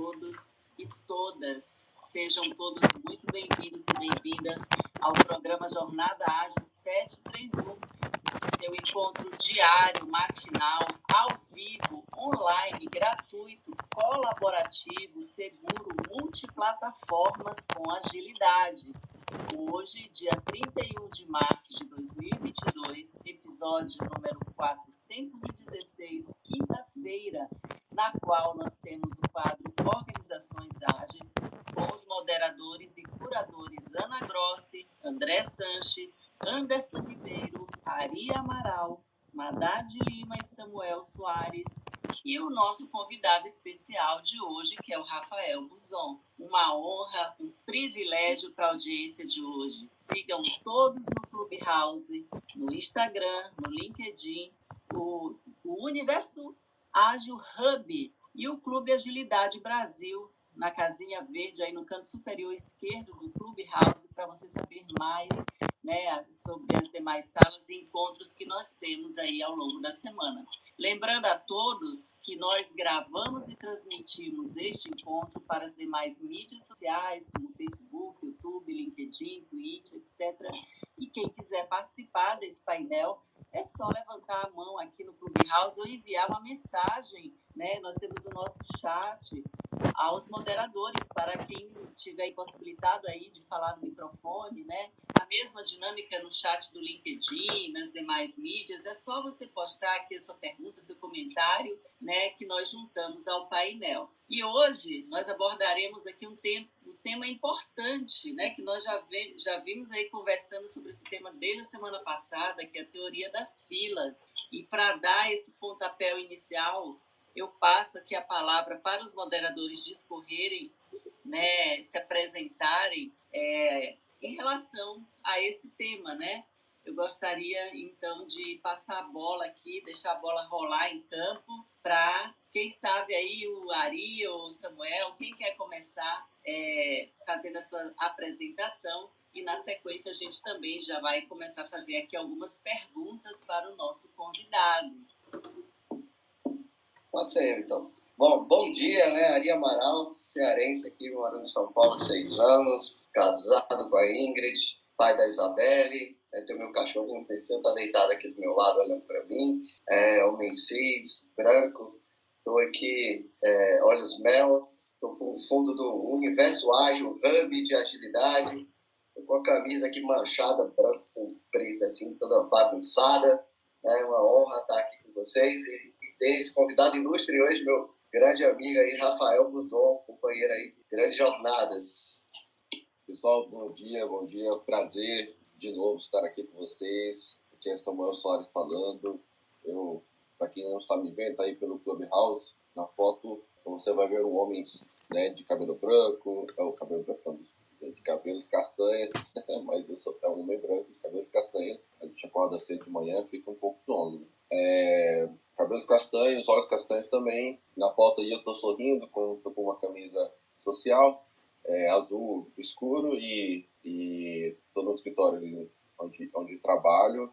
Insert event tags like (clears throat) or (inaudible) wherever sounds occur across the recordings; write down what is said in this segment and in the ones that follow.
todos e todas. Sejam todos muito bem-vindos e bem-vindas ao programa Jornada Ágil 731, seu encontro diário, matinal, ao vivo, online, gratuito, colaborativo, seguro, multiplataformas com agilidade. Hoje, dia 31 de março de 2022, episódio número 416, quinta-feira, na qual nós temos Organizações Ágeis, com os moderadores e curadores Ana Grossi, André Sanches, Anderson Ribeiro, Ari Amaral, Madad Lima e Samuel Soares, e o nosso convidado especial de hoje, que é o Rafael Buzon. Uma honra, um privilégio para a audiência de hoje. Sigam todos no Clubhouse, no Instagram, no LinkedIn, o, o Universo Ágil Hub e o Clube Agilidade Brasil, na casinha verde aí no canto superior esquerdo do Clubhouse, para você saber mais né, sobre as demais salas e encontros que nós temos aí ao longo da semana. Lembrando a todos que nós gravamos e transmitimos este encontro para as demais mídias sociais, como Facebook, YouTube, LinkedIn, Twitch, etc. E quem quiser participar desse painel, é só levantar a mão aqui no Clubhouse ou enviar uma mensagem. Né? Nós temos o nosso chat aos moderadores, para quem tiver impossibilitado aí de falar no microfone, né? A mesma dinâmica no chat do LinkedIn, nas demais mídias, é só você postar aqui a sua pergunta, seu comentário, né? Que nós juntamos ao painel. E hoje nós abordaremos aqui um tema, um tema importante, né? Que nós já, já vimos aí conversando sobre esse tema desde a semana passada, que é a teoria das filas. E para dar esse pontapé inicial, eu passo aqui a palavra para os moderadores discorrerem, né, se apresentarem é, em relação a esse tema, né? Eu gostaria então de passar a bola aqui, deixar a bola rolar em campo para quem sabe aí o Ari ou o Samuel, quem quer começar é, fazendo a sua apresentação e na sequência a gente também já vai começar a fazer aqui algumas perguntas para o nosso convidado. Pode ser, então. Bom, bom dia, né? Ari Amaral, cearense aqui, morando em São Paulo há seis anos, casado com a Ingrid, pai da Isabelle, né? tem o meu cachorro no PC, tá deitado aqui do meu lado olhando para mim, é, homem cis, branco, estou aqui, é, olhos mel, estou com o fundo do Universo Ágil, Hub de Agilidade, tô com a camisa aqui manchada, branco com preto, assim, toda bagunçada, é né? uma honra estar aqui com vocês e ter esse convidado ilustre hoje, meu grande amigo aí, Rafael Buzon, companheiro aí de grandes jornadas. Pessoal, bom dia, bom dia. Prazer de novo estar aqui com vocês. Aqui é Samuel Soares falando. Eu, para quem não está me vendo, tá aí pelo Clubhouse. Na foto você vai ver um homem né, de cabelo branco, é o cabelo branco de cabelos castanhos, (laughs) mas eu sou é um homem branco de cabelos castanhos. A gente acorda cedo de manhã, fica um pouco sonho. Né? É, cabelos castanhos, olhos castanhos também. Na foto aí eu tô sorrindo, com, tô com uma camisa social, é, azul escuro e, e tô no escritório onde, onde trabalho.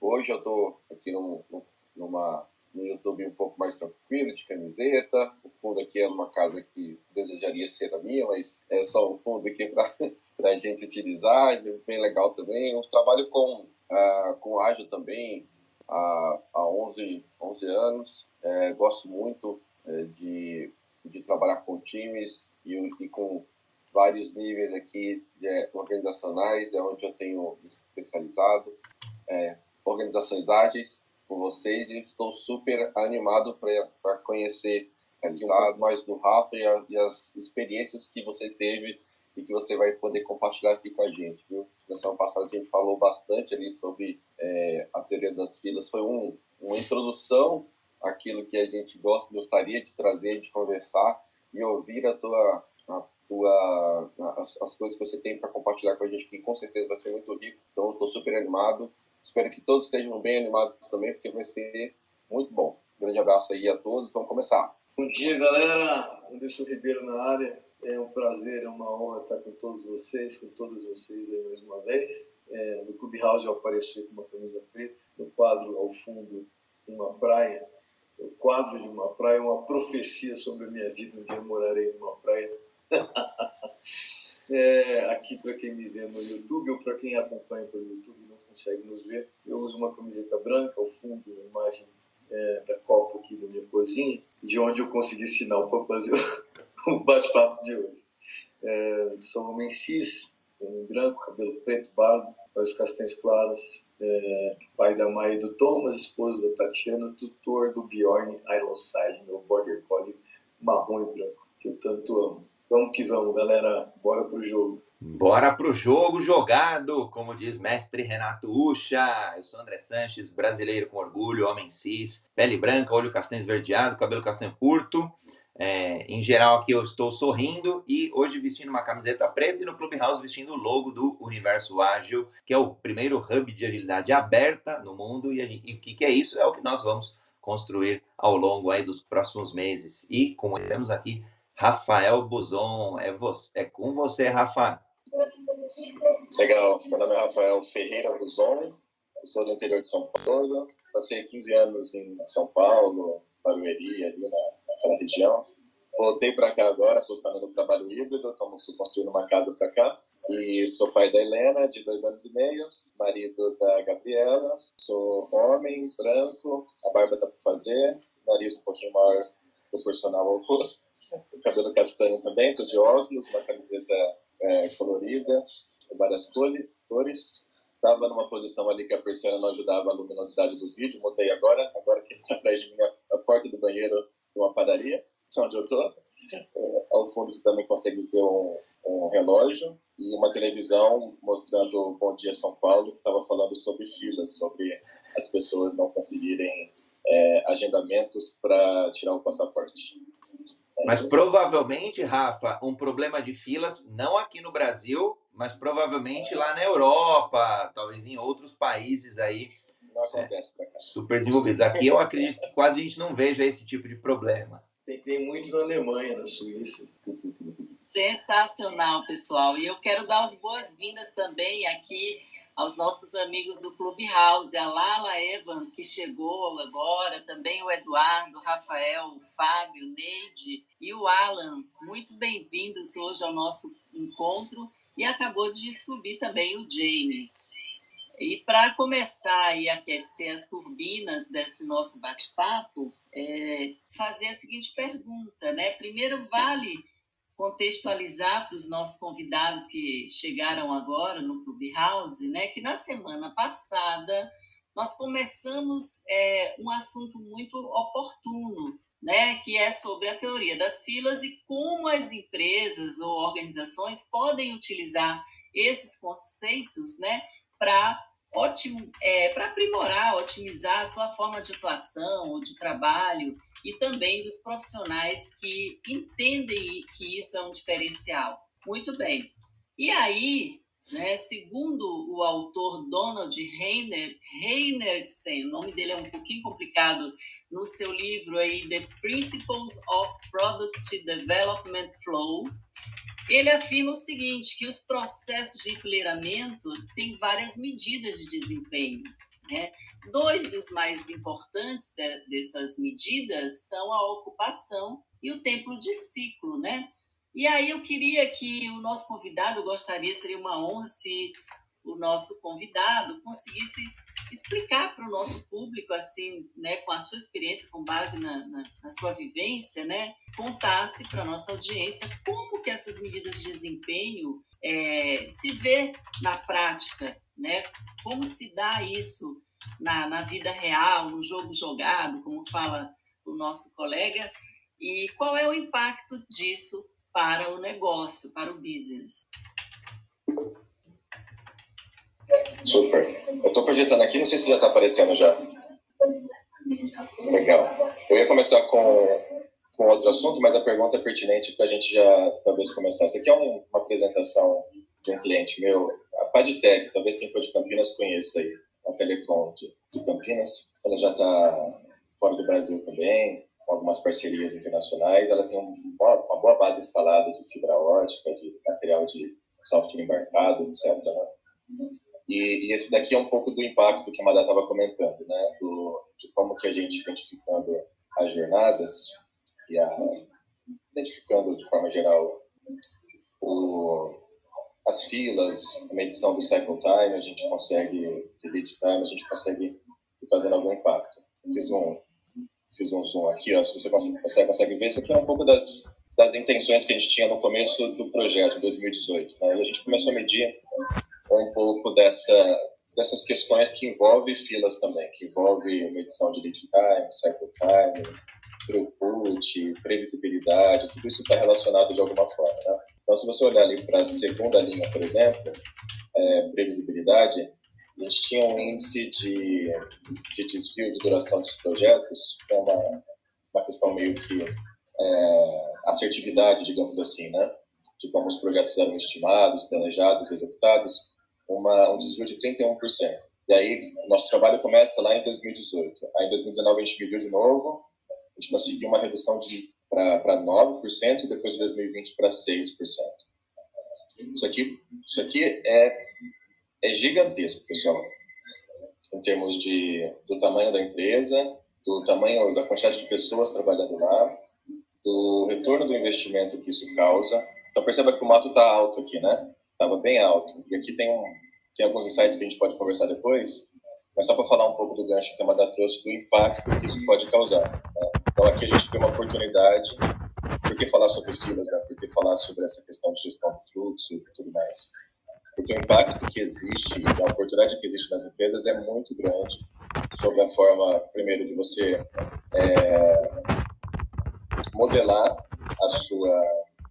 Hoje eu tô aqui numa, no YouTube um pouco mais tranquilo, de camiseta. O fundo aqui é uma casa que desejaria ser a minha, mas é só um fundo aqui para (laughs) a gente utilizar, bem legal também. Eu trabalho com, uh, com ágil também, há, há 11, 11 anos. É, gosto muito é, de, de trabalhar com times e, e com vários níveis aqui é, organizacionais, é onde eu tenho especializado. É, organizações ágeis com vocês e estou super animado para conhecer aqui um pouco mais do Rafa e, a, e as experiências que você teve e que você vai poder compartilhar aqui com a gente, viu? Na semana passada a gente falou bastante ali sobre é, a teoria das filas, foi um, uma introdução àquilo que a gente gosta, gostaria de trazer, de conversar e ouvir a tua, a tua, as, as coisas que você tem para compartilhar com a gente, que com certeza vai ser muito rico. Então, estou super animado. Espero que todos estejam bem animados também, porque vai ser muito bom. Um grande abraço aí a todos. Vamos começar. Bom dia, galera. Anderson Ribeiro na área. É um prazer, é uma honra estar com todos vocês, com todos vocês aí mais uma vez. É, no Clubhouse eu apareci com uma camisa preta, no quadro ao fundo uma praia o quadro de uma praia, uma profecia sobre a minha vida. Um dia eu morarei numa praia. (laughs) é, aqui, para quem me vê no YouTube ou para quem acompanha pelo YouTube e não consegue nos ver, eu uso uma camiseta branca, ao fundo, uma imagem é, da copa aqui da minha cozinha, de onde eu consegui sinal para fazer (laughs) o bate-papo de hoje. É, sou homem cis, um branco, cabelo preto, barba, olhos castanhos claros, é, pai da Maia e do Thomas, esposo da Tatiana, tutor do Bjorn Ironside, meu border collie marrom e branco, que eu tanto amo. Vamos que vamos, galera. Bora pro jogo. Bora pro jogo jogado, como diz mestre Renato Ucha. Eu sou André Sanches, brasileiro com orgulho, homem cis, pele branca, olho castanho esverdeado, cabelo castanho curto. É, em geral, aqui eu estou sorrindo e hoje vestindo uma camiseta preta e no Clubhouse vestindo o logo do Universo Ágil, que é o primeiro hub de agilidade aberta no mundo. E, o que, que, é isso? É o que nós vamos construir ao longo aí dos próximos meses. E como temos aqui Rafael Buzon, é, você, é com você, Rafa. Legal, meu nome é Rafael Ferreira Buzon, sou do interior de São Paulo, passei 15 anos em São Paulo, Barueri, ali na naquela região. Voltei para cá agora, apostando no trabalho híbrido, estamos construindo uma casa para cá. E sou pai da Helena, de dois anos e meio, marido da Gabriela. Sou homem, branco, a barba dá para fazer, nariz um pouquinho maior proporcional ao rosto. Cabelo castanho também, tô de óculos, uma camiseta é, colorida, com várias cores. Estava numa posição ali que a persiana não ajudava a luminosidade do vídeo, mudei agora. Agora que está atrás de mim, a, porta do banheiro uma padaria, (laughs) onde eu estou. É, ao fundo você também consegue ver um, um, relógio e uma televisão mostrando Bom Dia São Paulo, que estava falando sobre filas, sobre as pessoas não conseguirem é, agendamentos para tirar o passaporte. É mas provavelmente, Rafa, um problema de filas, não aqui no Brasil, mas provavelmente lá na Europa, talvez em outros países aí não acontece cá. Super desenvolvidos. Aqui eu acredito que quase a gente não veja esse tipo de problema. Tem, tem muito na Alemanha, na Suíça. Sensacional, pessoal. E eu quero dar as boas-vindas também aqui aos nossos amigos do Clubhouse, a Lala Evan, que chegou agora, também o Eduardo, o Rafael, o Fábio, o Neide e o Alan. Muito bem-vindos hoje ao nosso encontro. E acabou de subir também o James. E para começar a aquecer as turbinas desse nosso bate-papo, é, fazer a seguinte pergunta, né? Primeiro, vale contextualizar para os nossos convidados que chegaram agora no Clubhouse, né? Que na semana passada nós começamos é, um assunto muito oportuno, né? Que é sobre a teoria das filas e como as empresas ou organizações podem utilizar esses conceitos, né? Para é, aprimorar, otimizar a sua forma de atuação ou de trabalho e também dos profissionais que entendem que isso é um diferencial. Muito bem. E aí, né, segundo o autor Donald Reiner, Reinertsen, o nome dele é um pouquinho complicado, no seu livro aí The Principles of Product Development Flow, ele afirma o seguinte, que os processos de enfileiramento têm várias medidas de desempenho. Né? Dois dos mais importantes de, dessas medidas são a ocupação e o tempo de ciclo. Né? E aí eu queria que o nosso convidado, gostaria, seria uma honra se o nosso convidado conseguisse explicar para o nosso público, assim, né, com a sua experiência, com base na, na, na sua vivência, né, contasse para a nossa audiência como que essas medidas de desempenho é, se vê na prática, né, como se dá isso na, na vida real, no jogo jogado, como fala o nosso colega, e qual é o impacto disso para o negócio, para o business. Super. Eu estou projetando aqui, não sei se já está aparecendo já. Legal. Eu ia começar com, com outro assunto, mas a pergunta é pertinente para a gente já talvez começar. Essa aqui é um, uma apresentação de um cliente meu, a Padtech, talvez quem for de Campinas conheça aí, a Telecom de, de Campinas. Ela já está fora do Brasil também, com algumas parcerias internacionais. Ela tem um, uma, boa base instalada de fibra ótica, de material de software embarcado, etc. E, e, esse daqui é um pouco do impacto que a Madá estava comentando, né? Do, de como que a gente, identificando as jornadas e a, identificando de forma geral o, as filas, a medição do cycle time, a gente consegue, de lead time, a gente consegue ir fazendo algum impacto. Fiz um, fiz um zoom aqui, ó, se você consegue, consegue ver, isso aqui é um pouco das, das intenções que a gente tinha no começo do projeto, 2018. Né? A gente começou a medir um pouco dessa, dessas questões que envolvem filas também, que envolve medição de lead time, cycle time, throughput, previsibilidade, tudo isso está relacionado de alguma forma. Né? Então, se você olhar ali para a segunda linha, por exemplo, é, previsibilidade, a gente tinha um índice de, de desvio de duração dos projetos, que é uma, uma questão meio que é, assertividade, digamos assim, né? de como os projetos eram estimados, planejados, executados, uma, um desvio de 31%. E aí, nosso trabalho começa lá em 2018. Aí, em 2019, a gente mediu de novo, a gente conseguiu uma redução para 9% e depois de 2020 para 6%. Isso aqui, isso aqui é, é gigantesco, pessoal, em termos de, do tamanho da empresa, do tamanho da quantidade de pessoas trabalhando lá, do retorno do investimento que isso causa. Então perceba que o mato está alto aqui, né? Estava bem alto. E aqui tem, um, tem alguns insights que a gente pode conversar depois, mas só para falar um pouco do gancho que a Amada trouxe, do impacto que isso pode causar. Né? Então aqui a gente tem uma oportunidade, por que falar sobre filas, né? por que falar sobre essa questão de gestão do fluxo e tudo mais? Porque o impacto que existe, a oportunidade que existe nas empresas é muito grande sobre a forma, primeiro, de você é, modelar a sua,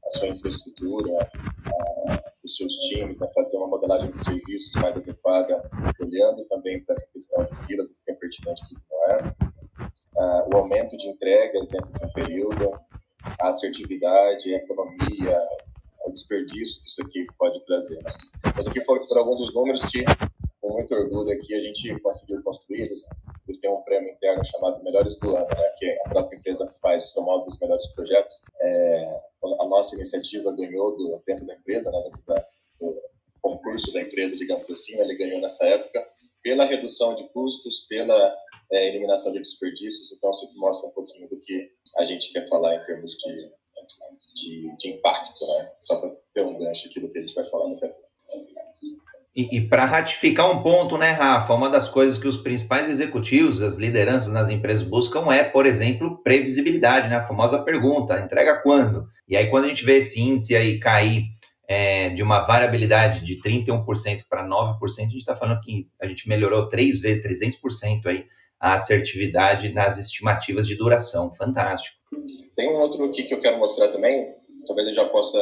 a sua infraestrutura, os seus times, né, fazer uma modelagem de serviços mais adequada, olhando também para essa questão de filas, o que é pertinente e o que não é, uh, o aumento de entregas dentro de um período, a assertividade, a economia, o desperdício que isso aqui pode trazer. Né? Mas aqui foram alguns dos números que, com muito orgulho aqui, a gente conseguiu construir. Eles, têm um prêmio interno chamado Melhores do Ano, né? que a própria empresa faz, promove os melhores projetos. É, a nossa iniciativa ganhou do, dentro da empresa, né, dentro da, do concurso da empresa, digamos assim, ele ganhou nessa época, pela redução de custos, pela é, eliminação de desperdícios, então isso mostra um pouquinho do que a gente quer falar em termos de, de, de impacto, né? só para ter um gancho aqui do que a gente vai falar no tempo. E, e para ratificar um ponto, né, Rafa, uma das coisas que os principais executivos, as lideranças nas empresas buscam é, por exemplo, previsibilidade, né? A famosa pergunta, entrega quando? E aí, quando a gente vê esse índice aí cair é, de uma variabilidade de 31% para 9%, a gente está falando que a gente melhorou três vezes, 300% aí a assertividade nas estimativas de duração. Fantástico. Tem um outro aqui que eu quero mostrar também, talvez eu já possa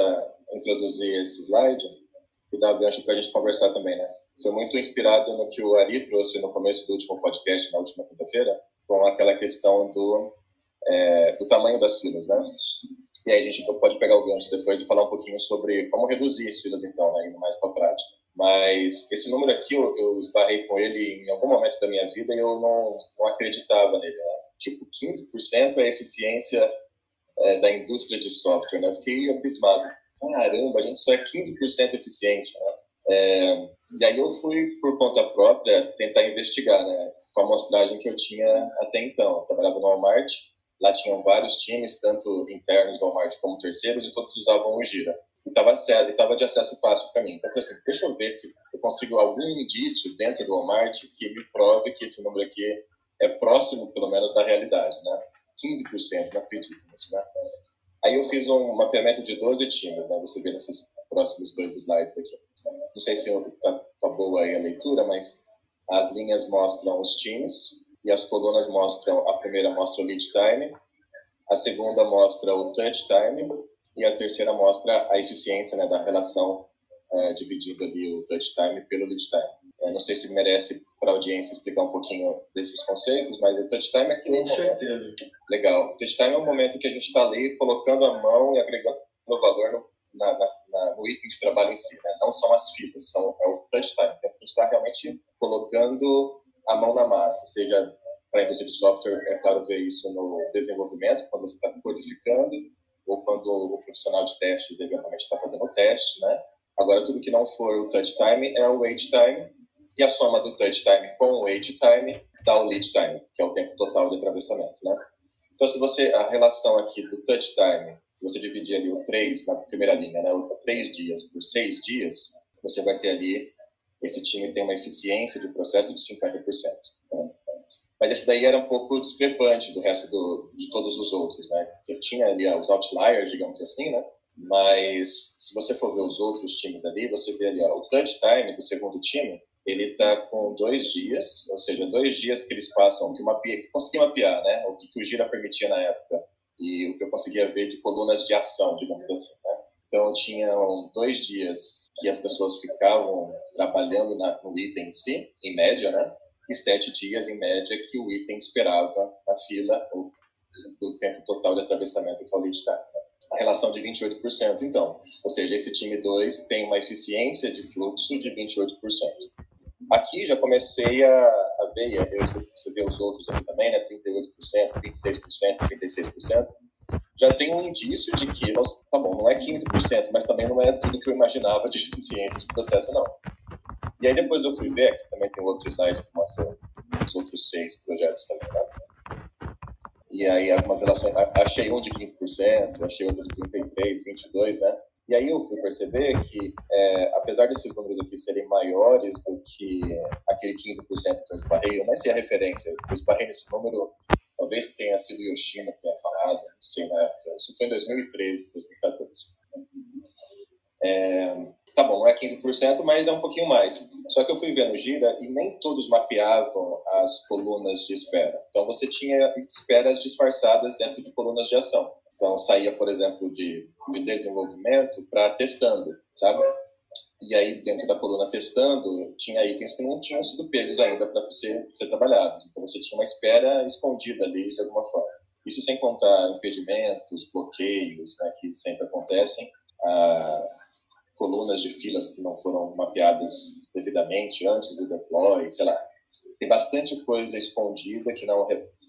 introduzir esse slide e dar gancho para a gente conversar também, né? Foi muito inspirado no que o Ari trouxe no começo do último podcast, na última quinta-feira, com aquela questão do, é, do tamanho das filas, né? E aí a gente pode pegar o gancho depois e falar um pouquinho sobre como reduzir as filas, então, né? Indo mais para a prática. Mas esse número aqui, eu, eu esbarrei com ele em algum momento da minha vida e eu não, não acreditava nele, né? Tipo, 15% é a eficiência é, da indústria de software, né? Eu fiquei abismado caramba, a gente só é 15% eficiente, né? É, e aí eu fui, por conta própria, tentar investigar, né? Com a amostragem que eu tinha até então. Eu trabalhava no Walmart, lá tinham vários times, tanto internos do Walmart como terceiros, e todos usavam o Gira. E estava de acesso fácil para mim. Então eu falei assim, deixa eu ver se eu consigo algum indício dentro do Walmart que me prove que esse número aqui é próximo, pelo menos, da realidade, né? 15%, não acredito nisso, né? Aí eu fiz um mapeamento de 12 times, né? Você vê nesses próximos dois slides aqui. Não sei se está tá boa aí a leitura, mas as linhas mostram os times e as colunas mostram, a primeira mostra o lead time, a segunda mostra o touch time e a terceira mostra a eficiência né, da relação é, dividindo ali o touch time pelo lead time. Eu não sei se merece para a audiência explicar um pouquinho desses conceitos, mas o touch time é aquele Com certeza. Legal. O touch time é o momento que a gente está ali colocando a mão e agregando valor no, na, na, no item de trabalho em si. Né? Não são as filas, são, é o touch time. Então, a gente está realmente colocando a mão na massa, seja para a indústria de software, é claro ver isso no desenvolvimento, quando você está codificando, ou quando o profissional de testes eventualmente está fazendo o teste, né? Agora, tudo que não for o touch time é o wait time, e a soma do touch time com o wait time dá o lead time, que é o tempo total de atravessamento, né? Então, se você, a relação aqui do touch time, se você dividir ali o 3 na primeira linha, né, o 3 dias por 6 dias, você vai ter ali, esse time tem uma eficiência de processo de 50%. Né? Mas esse daí era um pouco discrepante do resto do, de todos os outros, né? Você tinha ali os outliers, digamos assim, né? Mas se você for ver os outros times ali, você vê ali ó, o touch time do segundo time, ele está com dois dias, ou seja, dois dias que eles passam, que mapeia, consegui mapear, né? O que, que o Gira permitia na época e o que eu conseguia ver de colunas de ação, digamos assim, né? Então, tinham dois dias que as pessoas ficavam trabalhando na, no item em si, em média, né? E sete dias, em média, que o item esperava na fila, o, o tempo total de atravessamento que é o lead time. Né? A relação de 28%, então. Ou seja, esse time 2 tem uma eficiência de fluxo de 28%. Aqui já comecei a, a ver, você vê os outros aqui também, né? 38%, 26%, 36%. Já tem um indício de que, tá bom, não é 15%, mas também não é tudo que eu imaginava de (laughs) eficiência de processo, não. E aí depois eu fui ver, aqui também tem outro slide que mostra os outros seis projetos também, né? E aí algumas relações, achei um de 15%, achei outro de 33%, 22%, né? E aí eu fui perceber que, é, apesar desses números aqui serem maiores do que aquele 15% que eu esbarrei, eu nem sei a referência, eu esbarrei nesse número, talvez tenha sido Yoshino que tenha falado, não sei na época, isso foi em 2013, 2014. É, tá bom, não é 15%, mas é um pouquinho mais. Só que eu fui ver no Gira e nem todos mapeavam as colunas de espera. Então você tinha esperas disfarçadas dentro de colunas de ação. Então, saía, por exemplo, de, de desenvolvimento para testando, sabe? E aí, dentro da coluna testando, tinha itens que não tinham sido pegos ainda para ser trabalhados. Então, você tinha uma espera escondida ali, de alguma forma. Isso sem contar impedimentos, bloqueios, né, que sempre acontecem, ah, colunas de filas que não foram mapeadas devidamente antes do deploy, sei lá tem bastante coisa escondida que não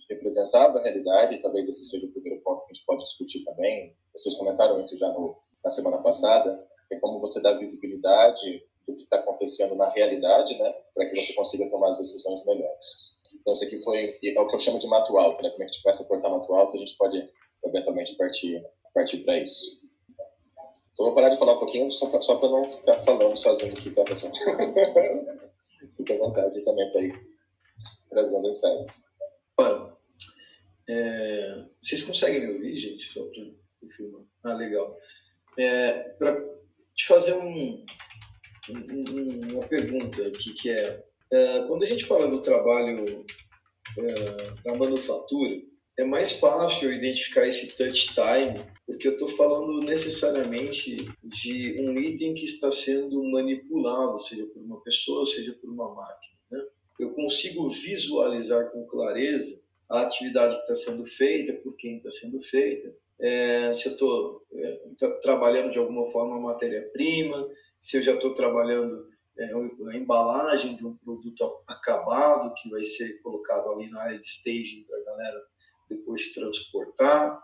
representava a realidade, talvez esse seja o primeiro ponto que a gente pode discutir também. Vocês comentaram isso já no, na semana passada, é como você dá visibilidade do que está acontecendo na realidade, né, para que você consiga tomar as decisões melhores. Então, isso aqui foi é o que eu chamo de mato alto, né? Como a gente começa a cortar mato alto, a gente pode eventualmente partir partir para isso. Então, vou parar de falar um pouquinho só para não ficar falando sozinho aqui, tá, pessoal? (laughs) Fique à vontade também para ir trazendo insights. Olha, é, vocês conseguem me ouvir, gente? Só para filmar. Ah, legal. É, para te fazer um, um, uma pergunta aqui, que é, é, quando a gente fala do trabalho é, da manufatura, é mais fácil identificar esse touch time, porque eu estou falando necessariamente de um item que está sendo manipulado, seja por uma pessoa, seja por uma máquina eu consigo visualizar com clareza a atividade que está sendo feita, por quem está sendo feita, é, se eu estou é, trabalhando de alguma forma a matéria-prima, se eu já estou trabalhando é, a embalagem de um produto acabado que vai ser colocado ali na área de staging para a galera depois transportar,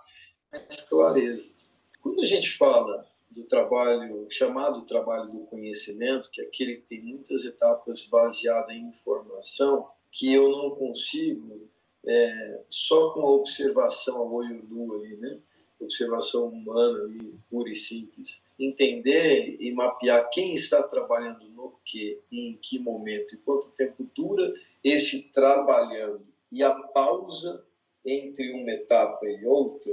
mais clareza. Quando a gente fala do trabalho, chamado trabalho do conhecimento, que é aquele que tem muitas etapas baseadas em informação, que eu não consigo, é, só com a observação a olho nu ali, né? observação humana ali, pura e simples, entender e mapear quem está trabalhando no que, em que momento e quanto tempo dura esse trabalhando e a pausa entre uma etapa e outra,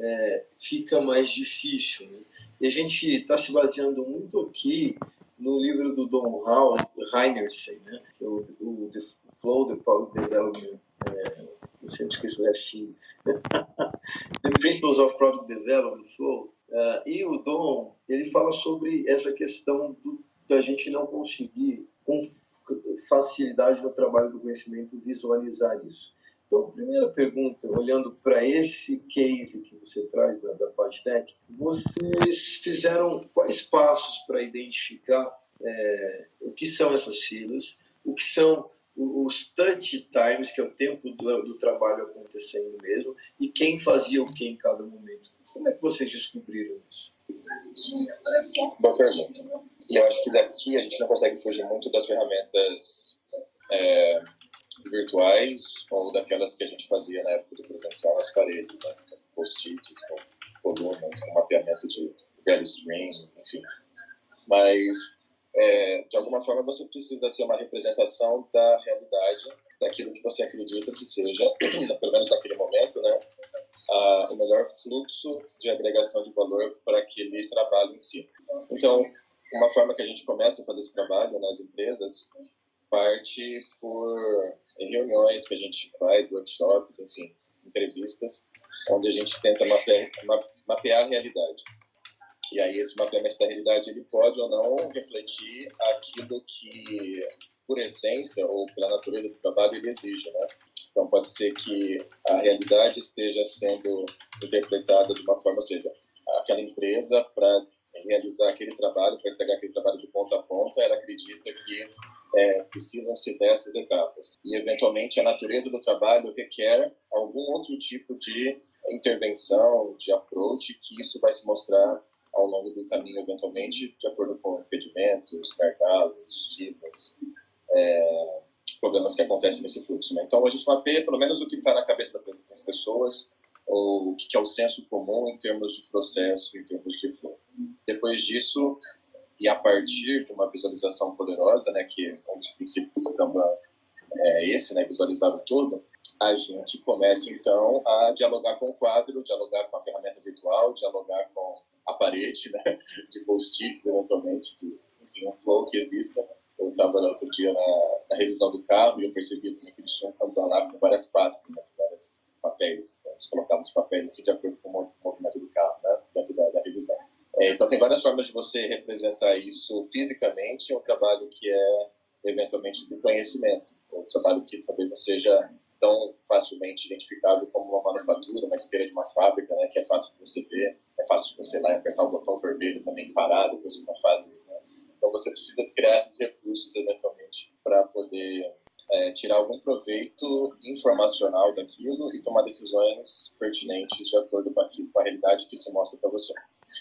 é, fica mais difícil. Né? E a gente está se baseando muito aqui no livro do Don Heinersen, né? que é o, o The Flow, The Product Development, é, eu sempre esqueço o restinho, (laughs) The Principles of Product Development, Flow, uh, e o Don, ele fala sobre essa questão do, da gente não conseguir, com facilidade no trabalho do conhecimento, visualizar isso. Então, primeira pergunta, olhando para esse case que você traz da, da PagTech, vocês fizeram quais passos para identificar é, o que são essas filas, o que são os touch times, que é o tempo do, do, trabalho acontecendo mesmo, e quem fazia o que em cada momento. Como é que vocês descobriram isso? Boa pergunta. E eu acho que daqui a gente não consegue fugir muito das ferramentas é, virtuais ou daquelas que a gente fazia na época do presencial nas paredes, né? post-its, com colunas, com mapeamento de value stream, enfim. Mas, é, de alguma forma, você precisa ter uma representação da realidade, daquilo que você acredita que seja, (clears throat) pelo menos naquele momento, né? A, o melhor fluxo de agregação de valor para aquele trabalho em si. Então, uma forma que a gente começa a fazer esse trabalho nas empresas parte por reuniões que a gente faz, workshops, enfim, entrevistas, onde a gente tenta mapear, mapear a realidade. E aí esse mapeamento da realidade ele pode ou não refletir aquilo que, por essência ou pela natureza do trabalho, ele exige, né? Então pode ser que a realidade esteja sendo interpretada de uma forma, ou seja, aquela empresa para realizar aquele trabalho, para entregar aquele trabalho de ponta a ponta, ela acredita que é, precisam-se dessas etapas. E, eventualmente, a natureza do trabalho requer algum outro tipo de intervenção, de approach, que isso vai se mostrar ao longo do caminho, eventualmente, de acordo com impedimentos, gargalos, filas, é, problemas que acontecem nesse fluxo. Né? Então, a gente mapeia pelo menos o que está na cabeça das pessoas, ou o que é o senso comum em termos de processo, em termos de flow. Depois disso, e a partir de uma visualização poderosa, né, que um dos princípios do Kanban é esse, né, visualizar o todo, a gente começa então a dialogar com o quadro, dialogar com a ferramenta virtual, dialogar com a parede, né, de post-its eventualmente, de, enfim, um flow que exista. Eu estava outro dia na, na, revisão do carro e eu percebi que eles tinham um lá com várias pastas, né, vários papéis, nós colocávamos papéis assim, de acordo com o movimento do carro, né, dentro da, da revisão. É, então, tem várias formas de você representar isso fisicamente, um trabalho que é, eventualmente, do conhecimento, um trabalho que talvez não seja tão facilmente identificável como uma manufatura, uma esteira de uma fábrica, né, que é fácil de você ver, é fácil de você ir lá e apertar o botão vermelho também parado, depois de uma fase. Né? Então, você precisa criar esses recursos, eventualmente, para poder é, tirar algum proveito informacional daquilo e tomar decisões pertinentes de acordo com, aquilo, com a realidade que se mostra para você.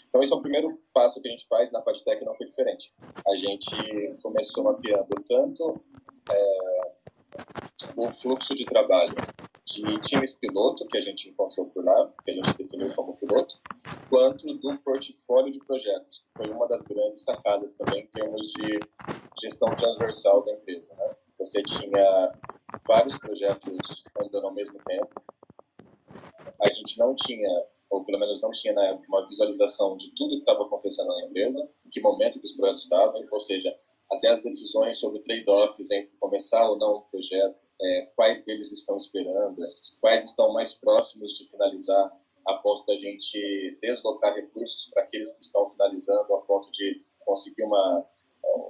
Então, esse é o primeiro passo que a gente faz na parte técnica, não foi diferente. A gente começou mapeando tanto é, o fluxo de trabalho de times piloto, que a gente encontrou por lá, que a gente definiu como piloto, quanto do portfólio de projetos, que foi uma das grandes sacadas também em termos de gestão transversal da empresa. Né? Você tinha vários projetos andando ao mesmo tempo, a gente não tinha ou pelo menos não tinha na época, uma visualização de tudo que estava acontecendo na empresa, em que momento que os projetos estavam, ou seja, até as decisões sobre trade-offs entre começar ou não o projeto, é, quais deles estão esperando, quais estão mais próximos de finalizar, a ponto da gente deslocar recursos para aqueles que estão finalizando, a ponto de conseguir uma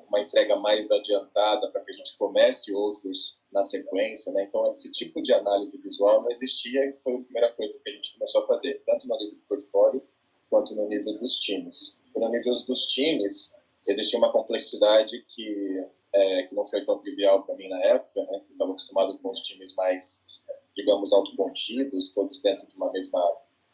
uma entrega mais adiantada para que a gente comece outros na sequência, né? Então esse tipo de análise visual não existia e foi a primeira coisa que a gente começou a fazer, tanto no nível de portfólio quanto no nível dos times. No nível dos times existia uma complexidade que é, que não foi tão trivial para mim na época, né? Eu estava acostumado com os times mais, digamos, autocontidos, todos dentro de uma mesma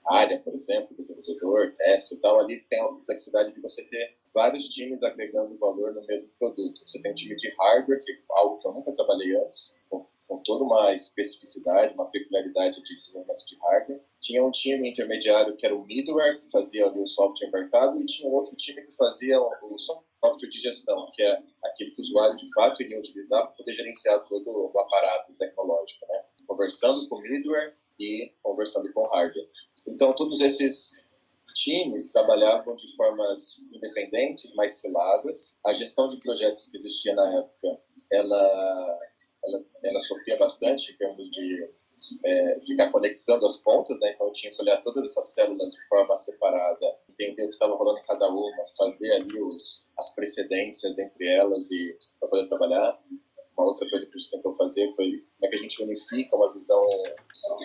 área, por exemplo, desenvolvedor, teste e tal. Ali tem a complexidade de você ter vários times agregando valor no mesmo produto. Você tem um time de hardware, que é algo que eu nunca trabalhei antes, com, com toda uma especificidade, uma peculiaridade de desenvolvimento de hardware. Tinha um time intermediário que era o middleware, que fazia ali o software embarcado, e tinha um outro time que fazia o software de gestão, que é aquele que o usuário de fato iria utilizar para poder gerenciar todo o aparato tecnológico, né? conversando com middleware e conversando com hardware. Então, todos esses times trabalhavam de formas independentes, mais seladas. A gestão de projetos que existia na época, ela, ela, ela sofria bastante em termos de é, ficar conectando as pontas, né? Então eu tinha que olhar todas essas células de forma separada, entender o que estava rolando em cada uma, fazer ali os, as precedências entre elas e para poder trabalhar. Uma outra coisa que a gente tentou fazer foi como é que a gente unifica uma visão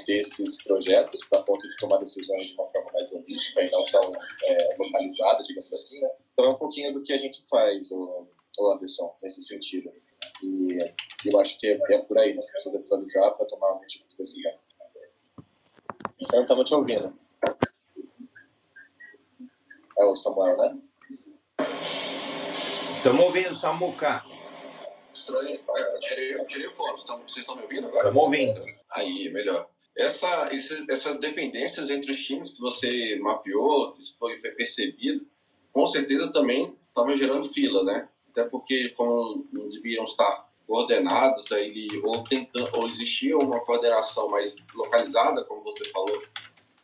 desses projetos para ponto de tomar decisões de uma forma mais holística e não tão é, localizada, digamos assim, né? Então é um pouquinho do que a gente faz, o, Anderson, nesse sentido. E eu acho que é, é por aí, né? Você precisa visualizar para tomar algum tipo de decisão. Então, estamos te ouvindo. É o Samuel, né? Estamos ouvindo, Samuca. Estranho. Tirei, tirei o fone. Vocês estão me ouvindo agora? Estamos ouvindo. Aí, melhor. Essa, essas dependências entre os times que você mapeou, que foi percebido, com certeza também estavam gerando fila, né? Até porque, como não deviam estar coordenados aí, ou, tentando, ou existia uma coordenação mais localizada, como você falou,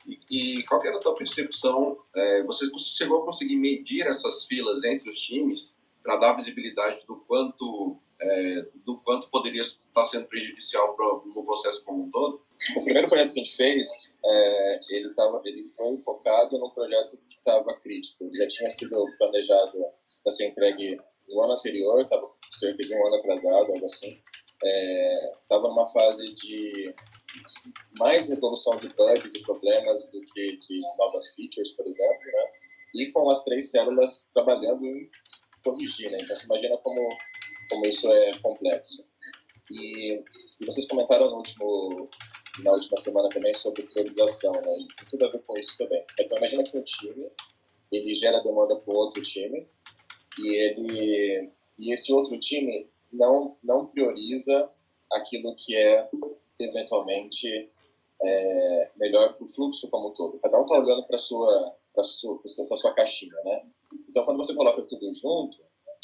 e, e qual era a tua percepção? É, você chegou a conseguir medir essas filas entre os times para dar visibilidade do quanto é, do quanto poderia estar sendo prejudicial pro, no processo como um todo? O primeiro projeto que a gente fez, é, ele, tava, ele foi focado num projeto que estava crítico. Ele já tinha sido planejado para ser entregue no ano anterior, estava cerca de um ano atrasado, algo assim. Estava é, numa fase de mais resolução de bugs e problemas do que de novas features, por exemplo, né? E com as três células trabalhando em corrigir, né? Então, você imagina como, como isso é complexo. E, e vocês comentaram no último, na última semana também sobre priorização, né? E tem tudo a ver com isso também. Então, imagina que um time, ele gera demanda para outro time e ele e esse outro time não não prioriza aquilo que é eventualmente é, melhor para o fluxo como um todo. Cada um está olhando para sua para sua sua caixinha, né? Então, quando você coloca tudo junto,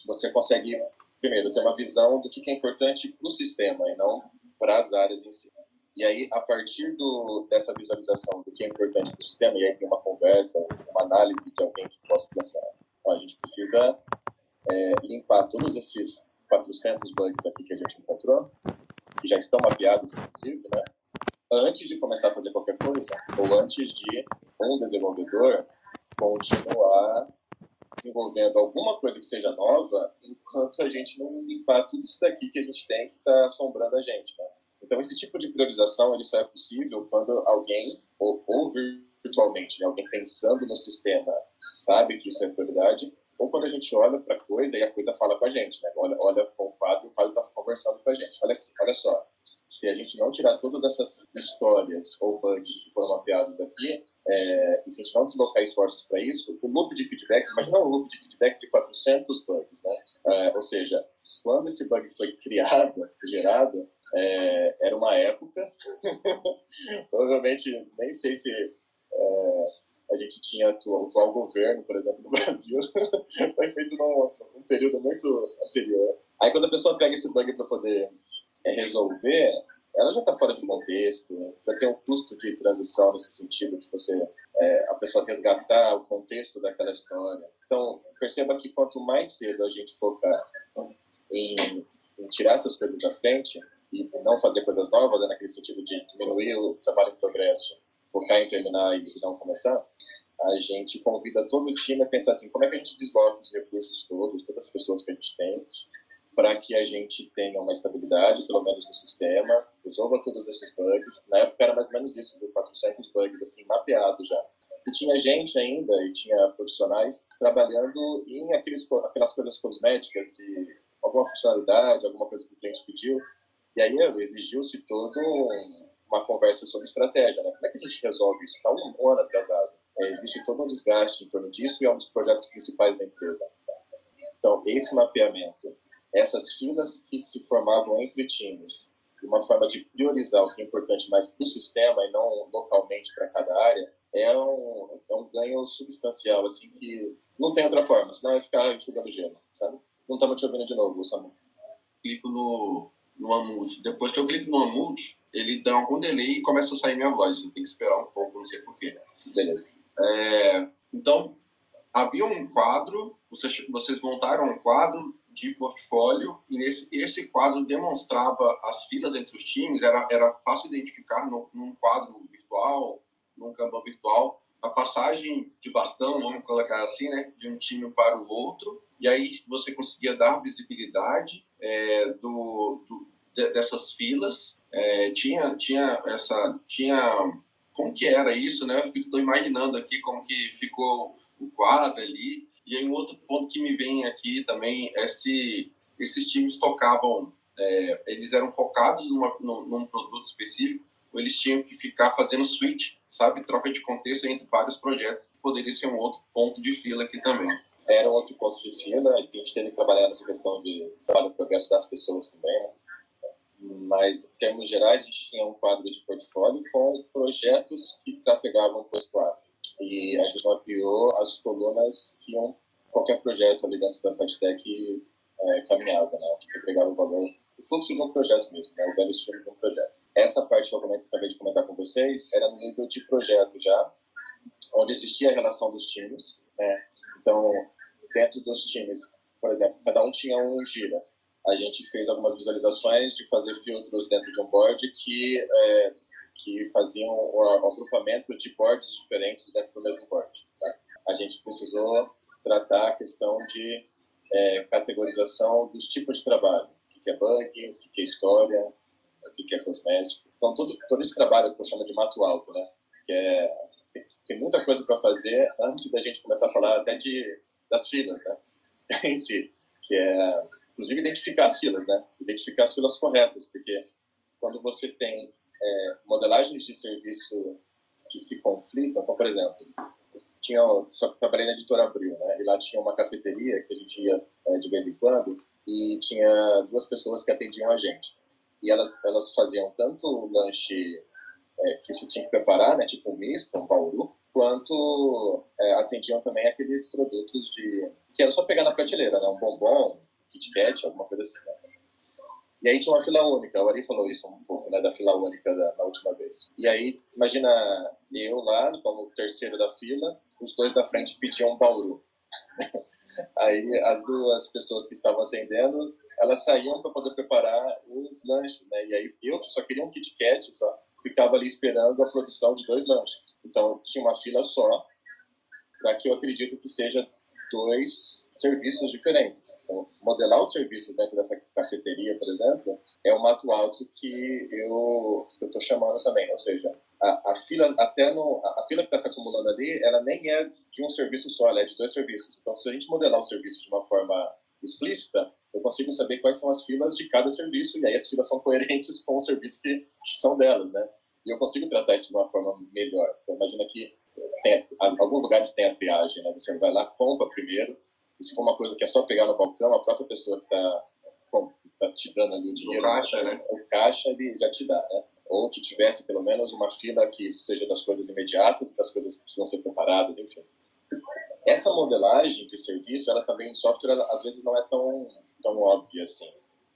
você consegue primeiro ter uma visão do que é importante para o sistema e não para as áreas em si. E aí, a partir do, dessa visualização do que é importante para o sistema, e aí tem uma conversa, uma análise de alguém que possa pensar, a gente precisa é, limpar todos esses 400 bugs aqui que a gente encontrou, que já estão mapeados, inclusive, né? antes de começar a fazer qualquer coisa, ou antes de um desenvolvedor continuar desenvolvendo alguma coisa que seja nova, enquanto a gente não limpar tudo isso daqui que a gente tem que está assombrando a gente. Né? Então, esse tipo de priorização ele só é possível quando alguém, ou, ou virtualmente, né, alguém pensando no sistema, sabe que isso é prioridade, ou quando a gente olha para a coisa e a coisa fala com a gente, né? olha, olha para o quadro e o quadro está conversando com a gente. Olha, olha só, se a gente não tirar todas essas histórias ou bugs que foram mapeados aqui, é, e se a gente não deslocar esforços para isso, o loop de feedback, imagina um loop de feedback de 400 bugs, né? É, ou seja, quando esse bug foi criado, gerado, é, era uma época, (laughs) provavelmente, nem sei se é, a gente tinha o atual governo, por exemplo, no (laughs) Brasil, foi feito num, num período muito anterior. Aí quando a pessoa pega esse bug para poder é resolver, ela já está fora de contexto, já tem um custo de transição nesse sentido, que você, é, a pessoa resgatar o contexto daquela história. Então, perceba que quanto mais cedo a gente focar em, em tirar essas coisas da frente e não fazer coisas novas, né, naquele sentido de diminuir o trabalho em progresso, focar em terminar e não começar, a gente convida todo o time a pensar assim, como é que a gente desloca os recursos todos, todas as pessoas que a gente tem, para que a gente tenha uma estabilidade, pelo menos no sistema, resolva todos esses bugs. Na época era mais ou menos isso, 400 bugs assim mapeados já. E tinha gente ainda, e tinha profissionais trabalhando em aqueles, aquelas coisas cosméticas de alguma funcionalidade, alguma coisa que o cliente pediu. E aí exigiu-se todo uma conversa sobre estratégia, né? Como é que a gente resolve isso? Está um, um ano atrasado. É, existe todo um desgaste em torno disso e é um dos projetos principais da empresa. Então, esse mapeamento essas filas que se formavam entre times, uma forma de priorizar o que é importante mais para o sistema e não localmente para cada área, é um, é um ganho substancial, assim, que não tem outra forma, senão vai ficar enxugando gelo, sabe? Não estamos te ouvindo de novo, Samu. Clico no, no Amult. Depois que eu clico no Amult, ele dá algum delay e começa a sair minha voz. Você tem que esperar um pouco, não sei porquê. Beleza. É, então, havia um quadro, vocês, vocês montaram um quadro de portfólio e esse, esse quadro demonstrava as filas entre os times, era, era fácil identificar no, num quadro virtual, num Kanban virtual, a passagem de bastão, vamos colocar assim, né, de um time para o outro, e aí você conseguia dar visibilidade é, do, do de, dessas filas, é, tinha, tinha essa, tinha, como que era isso, né, estou imaginando aqui como que ficou o quadro ali, e aí um outro ponto que me vem aqui também é se esses times tocavam, é, eles eram focados numa, num, num, produto específico, ou eles tinham que ficar fazendo switch, sabe, troca de contexto entre vários projetos, que poderia ser um outro ponto de fila aqui também. era um outro ponto de fila, a gente teve que trabalhar nessa questão de trabalho no progresso das pessoas também, né? mas em termos gerais a gente tinha um quadro de portfólio com projetos que trafegavam por esse quadro e a gente mapeou as colunas que iam qualquer projeto ali dentro da PadTech é, caminhava, né? que entregava o valor, o fluxo de um projeto mesmo, né? o velho estilo de um projeto. Essa parte que eu acabei de comentar com vocês era no nível de projeto já, onde existia a relação dos times. Né? Então, dentro dos times, por exemplo, cada um tinha um gira. A gente fez algumas visualizações de fazer filtros dentro de um board que, é, que faziam o agrupamento de boards diferentes dentro do mesmo board. Tá? A gente precisou tratar a questão de é, categorização dos tipos de trabalho. O que é bug, o que é história, o que é cosmético. Então, todo, todo esse trabalho que eu chamo de mato alto, né? Que é, tem, tem muita coisa para fazer antes da gente começar a falar até de, das filas, né? (laughs) em si. Que é, inclusive, identificar as filas, né? Identificar as filas corretas, porque quando você tem é, modelagens de serviço que se conflitam, então, por exemplo, tinha, só que trabalhei na editora Abril, né? E lá tinha uma cafeteria que a gente ia é, de vez em quando e tinha duas pessoas que atendiam a gente. E elas, elas faziam tanto o lanche é, que se tinha que preparar, né? Tipo um misto, um bauru, quanto é, atendiam também aqueles produtos de que era só pegar na prateleira, né? Um bombom, um Kit Kat, alguma coisa assim. Né? E aí tinha uma fila única, o Ari falou isso um pouco, né, da fila única da, da última vez. E aí, imagina eu lá, como terceiro da fila, os dois da frente pediam um bauru. (laughs) aí as duas pessoas que estavam atendendo, elas saíam para poder preparar os lanches, né? E aí eu só queria um Kit Kat, só ficava ali esperando a produção de dois lanches. Então tinha uma fila só, para que eu acredito que seja dois serviços diferentes. Então, modelar o serviço dentro dessa cafeteria, por exemplo, é o mato alto que eu estou chamando também. Ou seja, a, a fila até no, a fila que está se acumulando ali, ela nem é de um serviço só, ela é de dois serviços. Então, se a gente modelar o serviço de uma forma explícita, eu consigo saber quais são as filas de cada serviço e aí as filas são coerentes (laughs) com o serviço que, que são delas, né? E eu consigo tratar isso de uma forma melhor. Então, imagina que tem, alguns lugares tem a triagem, né? Você vai lá, compra primeiro, e se for uma coisa que é só pegar no balcão, a própria pessoa que está tá te dando ali o dinheiro, o caixa, né? O caixa ele já te dá, né? Ou que tivesse pelo menos uma fila que seja das coisas imediatas das coisas que precisam ser preparadas, enfim. Essa modelagem de serviço, ela também em software, ela, às vezes não é tão, tão óbvia assim.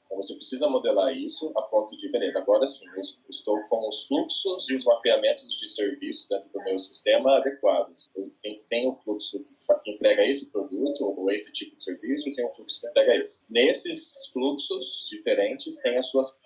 Então, você precisa modelar isso a ponto de, beleza, agora sim, eu estou com os fluxos e os mapeamentos de serviço dentro do meu sistema adequados. Eu tenho um fluxo que entrega esse produto ou esse tipo de serviço tem um fluxo que entrega esse. Nesses fluxos diferentes, tem as suas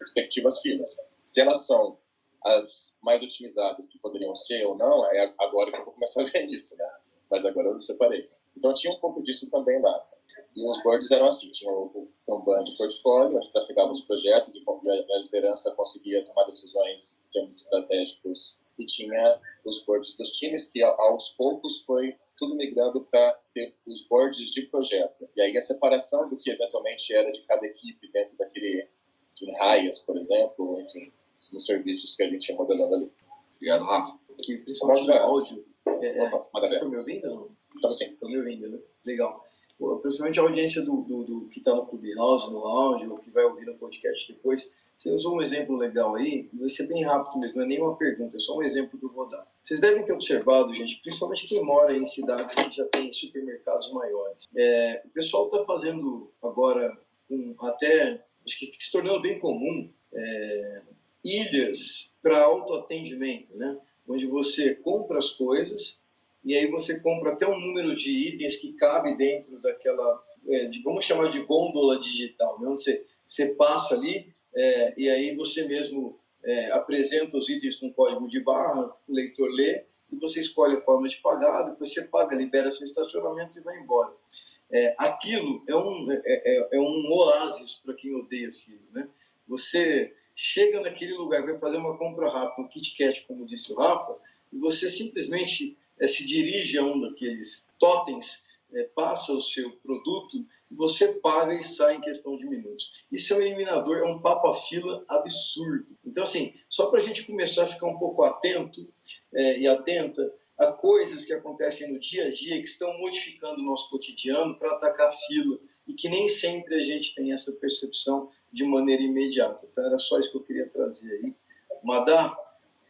respectivas filas. Se elas são as mais otimizadas que poderiam ser ou não, é agora que eu vou começar a ver isso, né? Mas agora eu separei. Então tinha um pouco disso também lá. E os boards eram assim, tinha o, um ban de portfólio, onde trafegava os projetos e a liderança conseguia tomar decisões em termos estratégicos. E tinha os boards dos times, que aos poucos foi tudo migrando para ter os boards de projeto. E aí a separação do que eventualmente era de cada equipe dentro daquele de raias, por exemplo, enfim, nos serviços que a gente ia modelando ali. Obrigado, Rafa. Aqui, principalmente no áudio. É, é, vocês estão me ouvindo? Estamos sim. Estão me ouvindo, né? Legal principalmente a audiência do, do, do que está no Clubhouse, no áudio, ou que vai ouvir no podcast depois, você usou um exemplo legal aí, vai ser bem rápido mesmo, não é nenhuma pergunta, é só um exemplo que eu vou dar. Vocês devem ter observado, gente, principalmente quem mora em cidades que já tem supermercados maiores. É, o pessoal está fazendo agora, um, até, acho que se tornando bem comum, é, ilhas para autoatendimento, né? onde você compra as coisas e aí você compra até um número de itens que cabe dentro daquela, é, de, vamos chamar de gôndola digital, né? você, você passa ali é, e aí você mesmo é, apresenta os itens com código de barra, o leitor lê, e você escolhe a forma de pagar, depois você paga, libera seu estacionamento e vai embora. É, aquilo é um, é, é, é um oásis para quem odeia filho. Né? Você chega naquele lugar, vai fazer uma compra rápida, um Kit Kat, como disse o Rafa, e você simplesmente é, se dirige a um daqueles totens, é, passa o seu produto você paga e sai em questão de minutos. Isso é um eliminador, é um papa-fila absurdo. Então, assim, só para a gente começar a ficar um pouco atento é, e atenta, a coisas que acontecem no dia a dia que estão modificando o nosso cotidiano para atacar a fila e que nem sempre a gente tem essa percepção de maneira imediata. Então, era só isso que eu queria trazer aí. Madá,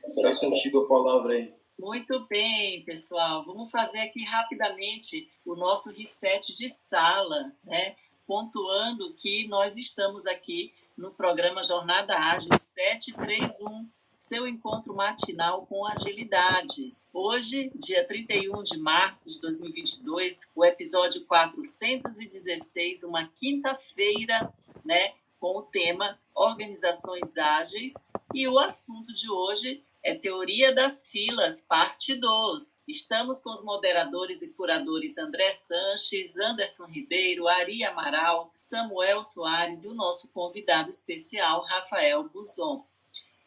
está contigo a palavra aí. Muito bem, pessoal. Vamos fazer aqui rapidamente o nosso reset de sala, né? pontuando que nós estamos aqui no programa Jornada Ágil 731, seu encontro matinal com agilidade. Hoje, dia 31 de março de 2022, o episódio 416, uma quinta-feira, né, com o tema Organizações Ágeis, e o assunto de hoje é Teoria das Filas, parte 2. Estamos com os moderadores e curadores André Sanches, Anderson Ribeiro, Ari Amaral, Samuel Soares e o nosso convidado especial, Rafael Buzon.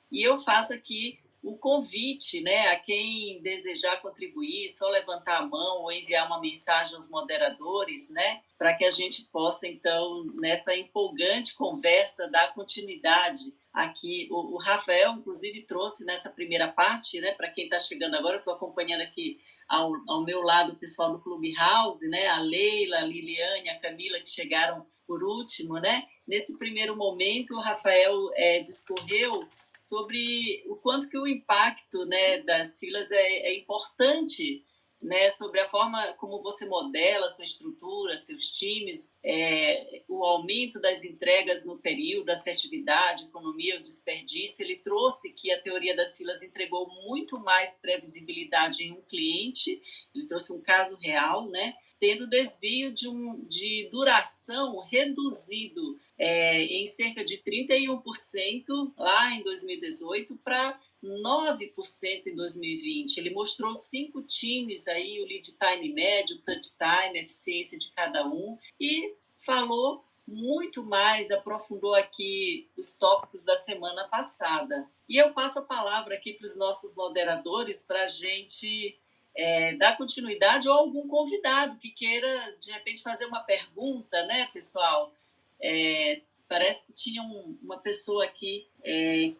E eu faço aqui o convite né, a quem desejar contribuir, só levantar a mão ou enviar uma mensagem aos moderadores, né, para que a gente possa, então, nessa empolgante conversa, dar continuidade aqui. O, o Rafael, inclusive, trouxe nessa primeira parte, né, para quem está chegando agora, estou acompanhando aqui ao, ao meu lado o pessoal do Clube House, né, a Leila, a Liliane, a Camila, que chegaram por último, né? Nesse primeiro momento, o Rafael é, discorreu sobre o quanto que o impacto né, das filas é, é importante né, sobre a forma como você modela sua estrutura, seus times, é, o aumento das entregas no período, assertividade, economia, o desperdício, ele trouxe que a teoria das filas entregou muito mais previsibilidade em um cliente, ele trouxe um caso real, né, tendo desvio de, um, de duração reduzido é, em cerca de 31% lá em 2018 para 9% em 2020. Ele mostrou cinco times aí, o lead time médio, touch time, eficiência de cada um, e falou muito mais, aprofundou aqui os tópicos da semana passada. E eu passo a palavra aqui para os nossos moderadores para a gente é, dar continuidade ou algum convidado que queira, de repente, fazer uma pergunta, né, pessoal? É, parece que tinha um, uma pessoa aqui é,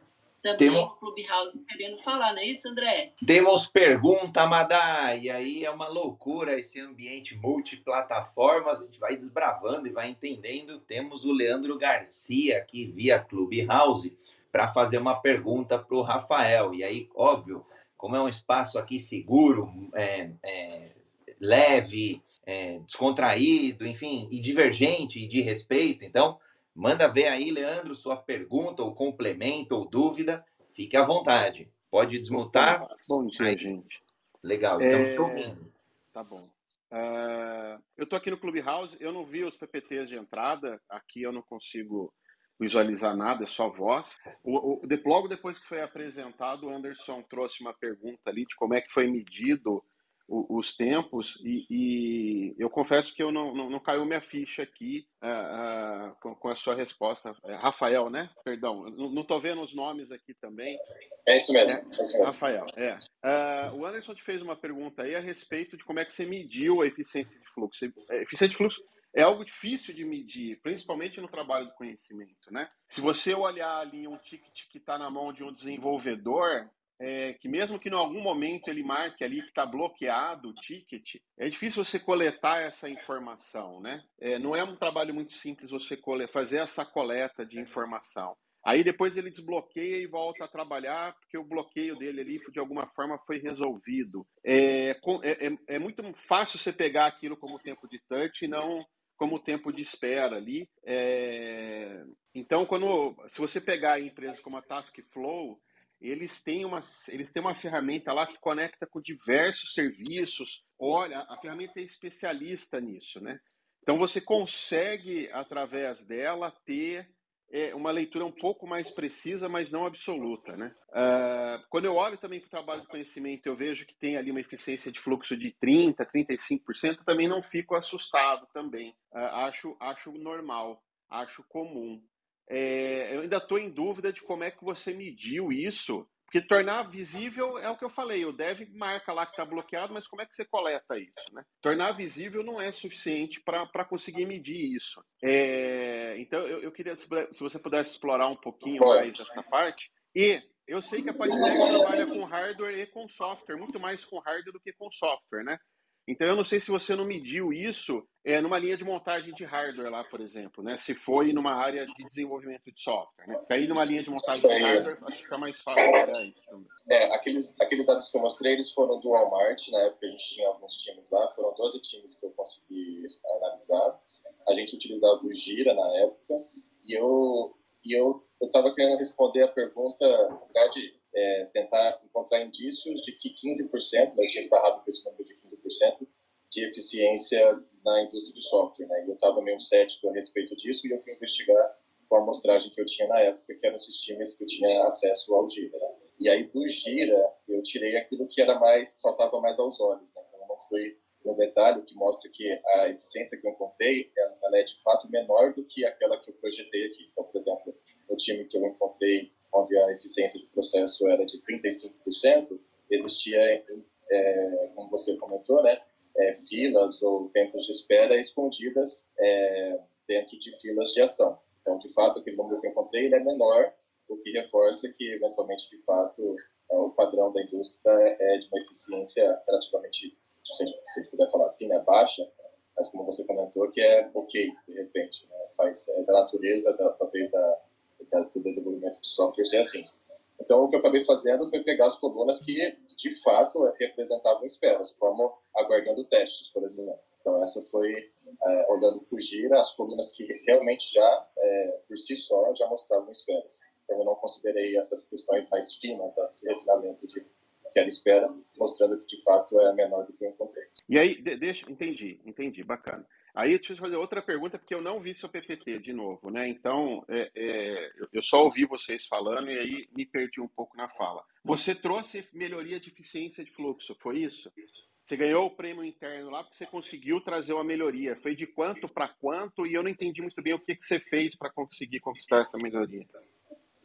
também Temos... no Clubhouse querendo falar, não é isso, André? Temos pergunta, Madá, e aí é uma loucura esse ambiente multiplataformas, a gente vai desbravando e vai entendendo. Temos o Leandro Garcia aqui via Clubhouse para fazer uma pergunta para o Rafael. E aí, óbvio, como é um espaço aqui seguro, é, é, leve, é, descontraído, enfim, e divergente e de respeito, então Manda ver aí, Leandro, sua pergunta, ou complemento, ou dúvida. Fique à vontade. Pode desmutar. Bom dia, aí. gente. Legal, estamos é... te ouvindo. Tá bom. Uh, eu estou aqui no Clubhouse, eu não vi os PPTs de entrada, aqui eu não consigo visualizar nada, é só voz. O, o, logo depois que foi apresentado, o Anderson trouxe uma pergunta ali de como é que foi medido os tempos e, e, eu confesso que eu não, não, não caiu minha ficha aqui uh, uh, com, com, a sua resposta. É Rafael, né? Perdão, não estou vendo os nomes aqui também. É isso mesmo. É, é isso mesmo. Rafael, é. Uh, o Anderson te fez uma pergunta aí a respeito de como é que você mediu a eficiência de fluxo. A eficiência de fluxo é algo difícil de medir, principalmente no trabalho do conhecimento, né? Se você olhar ali um ticket que está na mão de um desenvolvedor, é, que mesmo que em algum momento ele marque ali que está bloqueado o ticket, é difícil você coletar essa informação, né? É, não é um trabalho muito simples você fazer essa coleta de informação. Aí depois ele desbloqueia e volta a trabalhar porque o bloqueio dele ali de alguma forma foi resolvido. É, é, é, é muito fácil você pegar aquilo como tempo de touch e não como tempo de espera ali. É... Então, quando se você pegar a empresa como a Taskflow, eles têm uma, eles têm uma ferramenta lá que conecta com diversos serviços. Olha, a ferramenta é especialista nisso, né? Então você consegue, através dela, ter é, uma leitura um pouco mais precisa, mas não absoluta, né? Uh, quando eu olho também para o trabalho de conhecimento, eu vejo que tem ali uma eficiência de fluxo de 30%, 35%, também não fico assustado também. Uh, acho, acho normal, acho comum. É, eu ainda estou em dúvida de como é que você mediu isso, porque tornar visível é o que eu falei, o dev marca lá que está bloqueado, mas como é que você coleta isso? Né? Tornar visível não é suficiente para conseguir medir isso. É, então eu, eu, queria, se você pudesse explorar um pouquinho mais essa parte. E eu sei que a Padilec trabalha com hardware e com software, muito mais com hardware do que com software, né? Então eu não sei se você não mediu isso é, numa linha de montagem de hardware lá, por exemplo, né? Se foi numa área de desenvolvimento de software, né? Porque aí numa linha de montagem de hardware acho que fica mais fácil olhar isso também. É, aqueles, aqueles dados que eu mostrei, eles foram do Walmart, na época a gente tinha alguns times lá, foram 12 times que eu consegui analisar. A gente utilizava o Gira na época e eu e eu estava querendo responder a pergunta, na verdade, é, tentar encontrar indícios de que 15%, eu tinha esbarrado com esse número de 15% de eficiência na indústria de software, né? E eu estava meio cético a respeito disso e eu fui investigar com a amostragem que eu tinha na época, que eram esses times que eu tinha acesso ao Gira. Né? E aí do Gira eu tirei aquilo que era mais, que saltava mais aos olhos, né? Então não fui no detalhe que mostra que a eficiência que eu encontrei, ela é de fato menor do que aquela que eu projetei aqui. Então, por exemplo, no time que eu encontrei onde a eficiência de processo era de 35%, existia, é, como você comentou, né, é, filas ou tempos de espera escondidas é, dentro de filas de ação. Então, de fato, aquele número que eu encontrei é menor, o que reforça que, eventualmente, de fato, é, o padrão da indústria é de uma eficiência relativamente, se a gente puder falar assim, né, baixa, mas como você comentou, que é ok, de repente, né, faz, é da natureza, da, talvez, da, do desenvolvimento de software ser assim. Então, o que eu acabei fazendo foi pegar as colunas que, de fato, representavam esperas, como aguardando testes, por exemplo. Então, essa foi, é, olhando por gira, as colunas que realmente já, é, por si só, já mostravam esperas. Então, eu não considerei essas questões mais finas, desse refinamento de que era espera, mostrando que, de fato, é menor do que eu encontrei. E aí, deixa, entendi, entendi, bacana. Aí eu fazer outra pergunta, porque eu não vi seu PPT de novo, né? Então, é, é, eu só ouvi vocês falando e aí me perdi um pouco na fala. Você trouxe melhoria de eficiência de fluxo, foi isso? Você ganhou o prêmio interno lá porque você conseguiu trazer uma melhoria. Foi de quanto para quanto? E eu não entendi muito bem o que, que você fez para conseguir conquistar essa melhoria.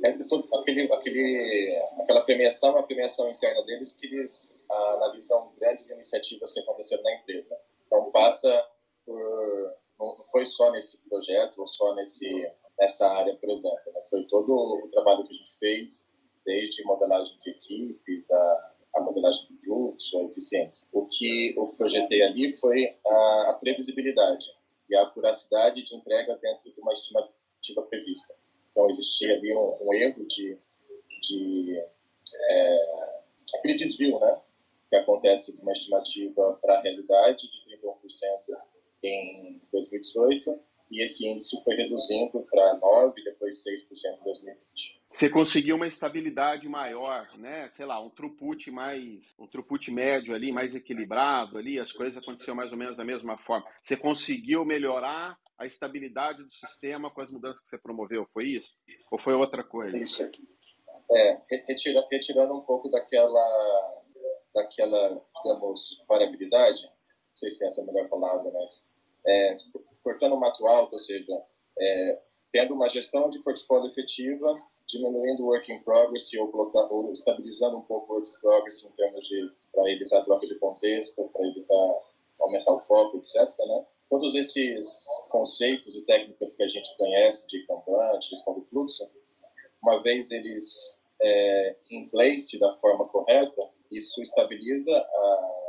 É, aquele, aquele, aquela premiação é a premiação interna deles que eles analisam grandes iniciativas que aconteceram na empresa. Então, passa por não foi só nesse projeto ou só nesse nessa área, por exemplo. Né? Foi todo o trabalho que a gente fez, desde modelagem de equipes, a, a modelagem de fluxo, a eficiência. O que eu projetei ali foi a, a previsibilidade e a acuracidade de entrega dentro de uma estimativa prevista. Então, existia ali um, um erro de, de é, aquele desvio, né? Que acontece de uma estimativa para a realidade de 31% em 2018 e esse índice foi reduzindo para 9%, depois 6% em 2020. Você conseguiu uma estabilidade maior, né? Sei lá, um throughput mais, um throughput médio ali, mais equilibrado ali, as coisas aconteceram mais ou menos da mesma forma. Você conseguiu melhorar a estabilidade do sistema com as mudanças que você promoveu, foi isso? Ou foi outra coisa? Isso. É, retira, retirando um pouco daquela, daquela, digamos, variabilidade, não sei se essa é a melhor palavra, mas é, cortando o mato alto, ou seja, é, tendo uma gestão de portfólio efetiva, diminuindo o work in progress ou, colocando, ou estabilizando um pouco o work in progress em termos de para evitar troca de contexto, para evitar aumentar o foco, etc. Né? Todos esses conceitos e técnicas que a gente conhece de Kanban, de gestão do fluxo, uma vez eles é, em place da forma correta, isso estabiliza a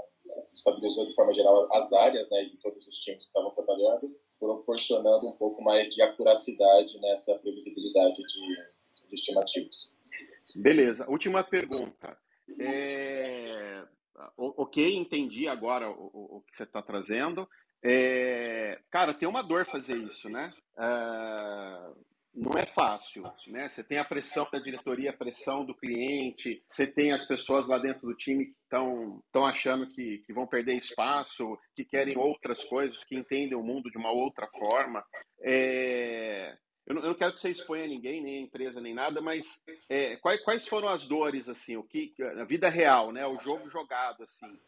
estabilizou de forma geral as áreas, né, e todos os times que estavam trabalhando, proporcionando um pouco mais de acuracidade nessa previsibilidade de, de estimativos. Beleza. Última pergunta. É... Ok, entendi agora o, o que você está trazendo. É... Cara, tem uma dor fazer isso, né? É não é fácil, né? Você tem a pressão da diretoria, a pressão do cliente, você tem as pessoas lá dentro do time que estão achando que, que vão perder espaço, que querem outras coisas, que entendem o mundo de uma outra forma. É... Eu, não, eu não quero que você exponha ninguém, nem a empresa, nem nada, mas é, quais, quais foram as dores, assim, o que a vida real, né? O jogo jogado, assim.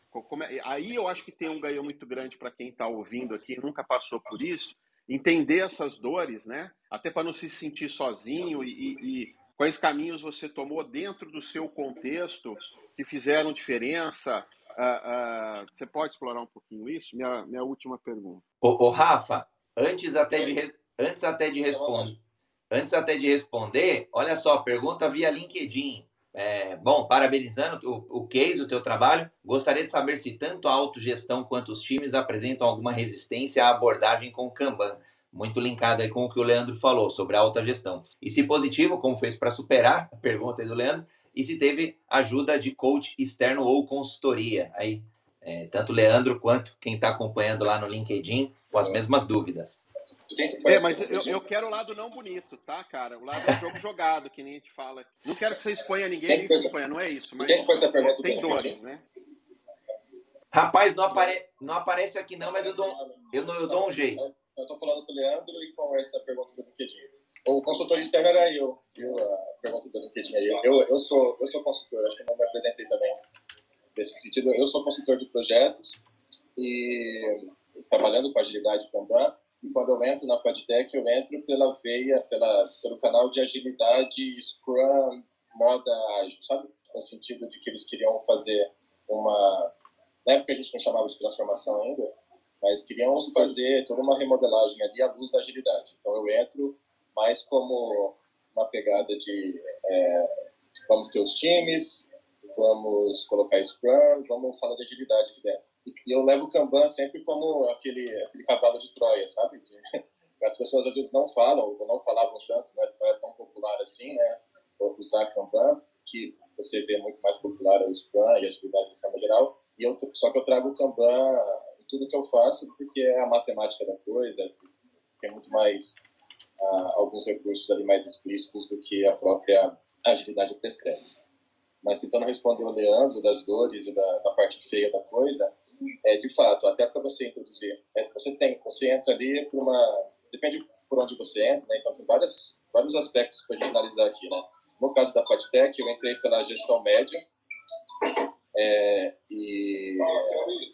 É... aí eu acho que tem um ganho muito grande para quem está ouvindo aqui, nunca passou por isso, entender essas dores, né? Até para não se sentir sozinho e, e, quais caminhos você tomou dentro do seu contexto que fizeram diferença. Uh, uh, você pode explorar um pouquinho isso? Minha, minha última pergunta. Ô, ô Rafa, antes até de, antes até de responder, antes até de responder, olha só, pergunta via LinkedIn. É, bom, parabenizando o, o case, o teu trabalho. Gostaria de saber se tanto a autogestão quanto os times apresentam alguma resistência à abordagem com o Kanban. Muito linkado aí com o que o Leandro falou sobre a autogestão. E se positivo, como fez para superar a pergunta do Leandro, e se teve ajuda de coach externo ou consultoria. Aí, é, tanto o Leandro quanto quem está acompanhando lá no LinkedIn com as mesmas dúvidas. É, mas eu, eu, quero o lado não bonito, tá, cara? O lado do (laughs) jogo jogado, que nem a gente fala. Não quero que você exponha ninguém, nem se exponha, não é isso. Mas Quem foi essa pergunta tem dores, né? Rapaz, não, apare... não aparece aqui não, mas eu dou, eu, eu dou um jeito. Eu estou falando com o Leandro e com essa pergunta do LinkedIn. O consultor externo era eu, viu? A pergunta do LinkedIn aí. Eu, eu, sou, eu sou consultor, acho que não me apresentei também nesse sentido. Eu sou consultor de projetos e trabalhando com agilidade Kanban e quando eu entro na Podtech, eu entro pela veia, pela, pelo canal de agilidade Scrum, moda ágil, sabe? No sentido de que eles queriam fazer uma. Na época a gente não chamava de transformação ainda, mas queriam fazer toda uma remodelagem ali à luz da agilidade. Então eu entro mais como uma pegada de é, vamos ter os times, vamos colocar Scrum, vamos falar de agilidade aqui dentro. E eu levo o Kanban sempre como aquele, aquele cavalo de Troia, sabe? (laughs) As pessoas às vezes não falam, ou não falavam tanto, né? não é tão popular assim, né? Usar Kanban, que você vê muito mais popular o Scrum e a atividade de forma geral. E eu, só que eu trago o Kanban em tudo que eu faço, porque é a matemática da coisa, tem muito mais uh, alguns recursos ali mais explícitos do que a própria agilidade prescreve. Mas tentando responder o Leandro das dores e da, da parte feia da coisa, é, de fato, até para você introduzir, é, você tem, você entra ali por uma, depende por onde você entra, né? Então tem várias, vários aspectos para a gente analisar aqui, né? No caso da Podtech, eu entrei pela gestão média é, e,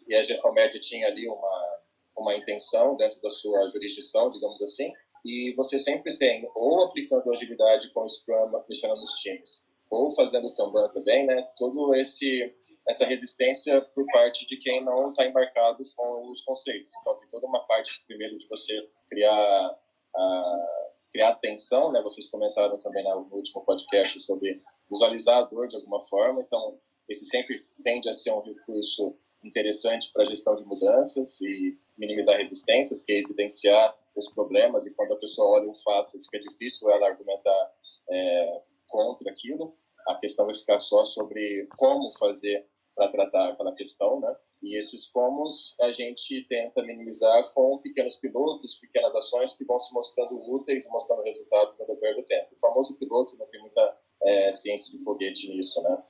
e a gestão média tinha ali uma uma intenção dentro da sua jurisdição, digamos assim, e você sempre tem ou aplicando agilidade com o Scrum, mexendo nos times, ou fazendo Kanban também, né? Todo esse essa resistência por parte de quem não está embarcado com os conceitos. Então, tem toda uma parte, primeiro, de você criar, uh, criar atenção, né? Vocês comentaram também no último podcast sobre visualizar a dor de alguma forma. Então, esse sempre tende a ser um recurso interessante para a gestão de mudanças e minimizar resistências, que é evidenciar os problemas. E quando a pessoa olha um fato, fica difícil ela argumentar é, contra aquilo. A questão vai ficar só sobre como fazer para tratar aquela questão, né? E esses comos a gente tenta minimizar com pequenos pilotos, pequenas ações que vão se mostrando úteis mostrando resultados no decorrer do tempo. O famoso piloto não tem muita é, ciência de foguete nisso, né?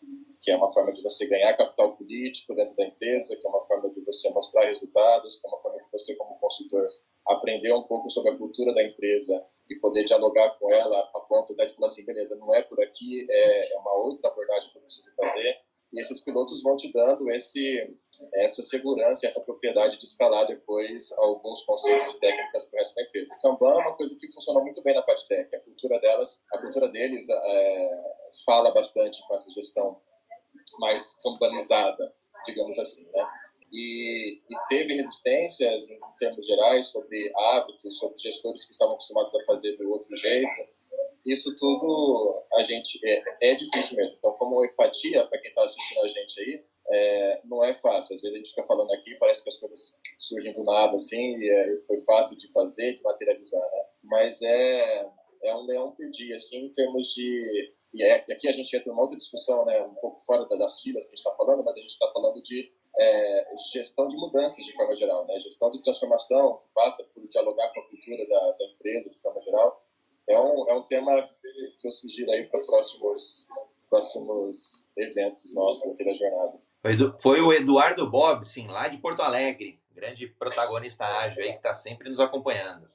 Que é uma forma de você ganhar capital político dentro da empresa, que é uma forma de você mostrar resultados, que é uma forma de você, como consultor, aprender um pouco sobre a cultura da empresa e poder dialogar com ela a ponto de falar assim, beleza, não é por aqui, é, é uma outra abordagem que eu preciso fazer e esses pilotos vão te dando esse, essa segurança essa propriedade de escalar depois alguns conceitos e técnicas para da empresa. O Kanban é uma coisa que funciona muito bem na Tech. A cultura delas, a cultura deles é, fala bastante com essa gestão mais cambanizada, digamos assim, né? E, e, teve resistências em termos gerais sobre hábitos, sobre gestores que estavam acostumados a fazer do outro jeito isso tudo a gente é, é difícil mesmo. Então, como empatia, para quem está assistindo a gente aí, é, não é fácil. Às vezes a gente fica falando aqui, parece que as coisas surgem do nada, assim, e é, foi fácil de fazer, de materializar, né? Mas é, é um leão por dia, assim, em termos de... E, é, aqui a gente entra numa outra discussão, né, um pouco fora das filas que a gente está falando, mas a gente está falando de é, gestão de mudanças de forma geral, né? Gestão de transformação, que passa por dialogar com a cultura da, da empresa de forma geral é um, é um tema que eu sugiro aí para próximos, próximos eventos nossos aqui da jornada. Foi o Eduardo Bob, sim, lá de Porto Alegre, grande protagonista ágil aí que está sempre nos acompanhando.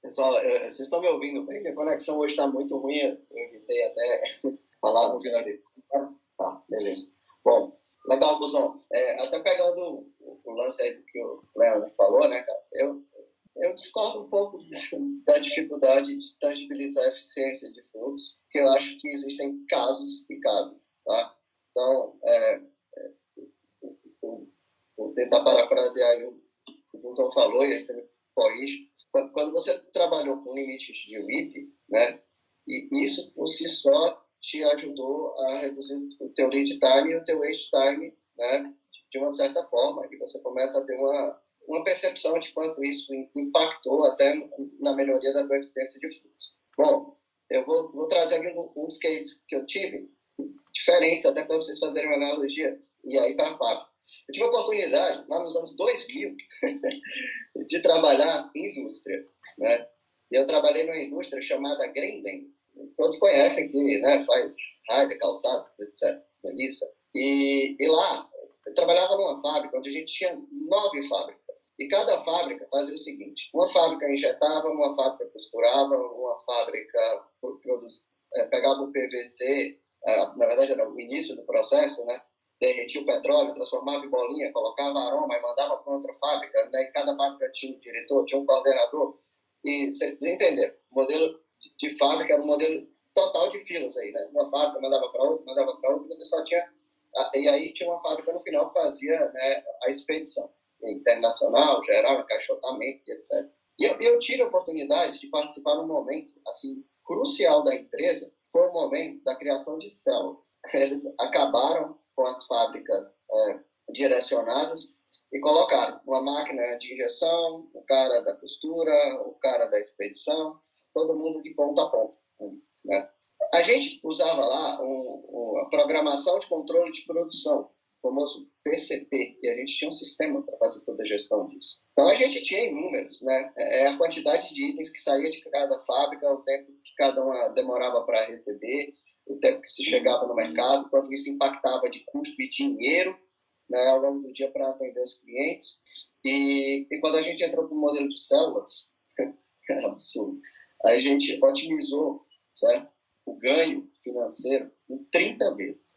Pessoal, é, vocês estão me ouvindo bem? A conexão hoje está muito ruim, eu invitei até (laughs) falar no final ali. Tá, beleza. Bom, legal, Buzão. É, até pegando o, o lance aí do que o Leandro falou, né, cara? Eu, eu discordo um pouco da dificuldade de tangibilizar a eficiência de fluxo, porque eu acho que existem casos e casos, tá? Então, é, é, vou tentar parafrasear o que o Milton falou, e aí corrige. Quando você trabalhou com limites de WIP, né, e isso por si só te ajudou a reduzir o teu lead time e o teu wait time, né, de uma certa forma, e você começa a ter uma, uma percepção de quanto isso impactou até na melhoria da tua eficiência de fluxo. Bom, eu vou, vou trazer aqui uns cases que eu tive, diferentes, até para vocês fazerem uma analogia, e aí para a fábrica. Eu tive a oportunidade, lá nos anos 2000, (laughs) de trabalhar em indústria, né? Eu trabalhei numa indústria chamada Grendem. Todos conhecem que né, faz rádio, calçados, etc. Melissa. E, e lá, eu trabalhava numa fábrica onde a gente tinha nove fábricas. E cada fábrica fazia o seguinte: uma fábrica injetava, uma fábrica costurava, uma fábrica é, pegava o PVC, é, na verdade era o início do processo, né? derretia o petróleo, transformava em bolinha, colocava aroma e mandava para outra fábrica. Né? E cada fábrica tinha um diretor, tinha um coordenador. E vocês entenderam, o modelo de fábrica era um modelo total de filas aí, né? Uma fábrica mandava para outra, mandava para outra, e você só tinha e aí tinha uma fábrica no final que fazia né, a expedição internacional, geral, encaixotamento, etc. E eu, eu tive a oportunidade de participar num momento assim crucial da empresa, foi o momento da criação de células. (laughs) Eles acabaram com as fábricas é, direcionadas e colocaram uma máquina de injeção, o cara da costura, o cara da expedição, todo mundo de ponta a ponta. Né? A gente usava lá um, programação de controle de produção, famoso PCP, e a gente tinha um sistema para fazer toda a gestão disso. Então a gente tinha números, né? É a quantidade de itens que saía de cada fábrica, o tempo que cada uma demorava para receber, o tempo que se chegava no mercado, quanto isso impactava de custo e dinheiro né, ao longo do dia para atender os clientes. E, e quando a gente entrou para o modelo de células, (laughs) é absurdo, a gente otimizou certo? o ganho financeiro em 30 vezes.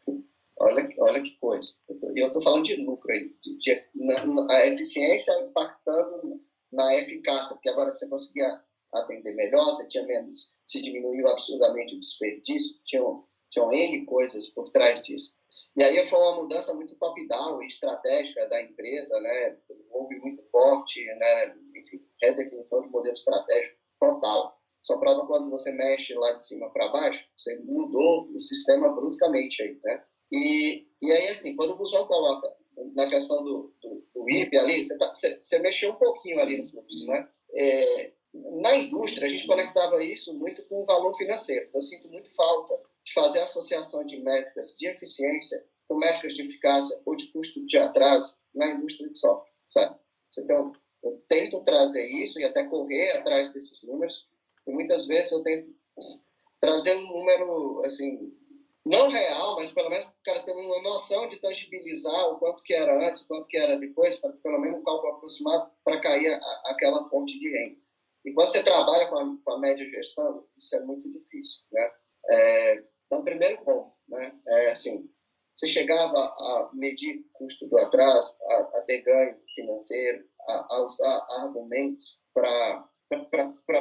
Olha, olha que coisa. E eu estou falando de lucro aí, de, de, na, na, a eficiência impactando na eficácia, porque agora você conseguia atender melhor, você tinha menos, se diminuiu absurdamente o desperdício, tinham, tinham N coisas por trás disso. E aí foi uma mudança muito top-down estratégica da empresa, né? Houve muito forte, né? Enfim, redefinição de modelo estratégico total. Só prova quando você mexe lá de cima para baixo, você mudou o sistema bruscamente aí, né? E, e aí, assim, quando o Busão coloca na questão do, do, do IP ali, você, tá, você, você, mexeu um pouquinho ali no fluxo, né? É, na indústria, a gente conectava isso muito com o valor financeiro. Eu sinto muito falta de fazer associação de métricas de eficiência com métricas de eficácia ou de custo de atraso na indústria de software, sabe? Então, eu tento trazer isso e até correr atrás desses números, e muitas vezes eu tento trazer um número, assim, não real, mas pelo menos o cara ter uma noção de tangibilizar o quanto que era antes, o quanto que era depois, para pelo menos um cálculo aproximado para cair a, aquela fonte de renda. E quando você trabalha com a, com a média gestão, isso é muito difícil, né? É, então, primeiro ponto, né? É assim, você chegava a medir custo do atraso, a, a ter ganho financeiro, a, a usar argumentos para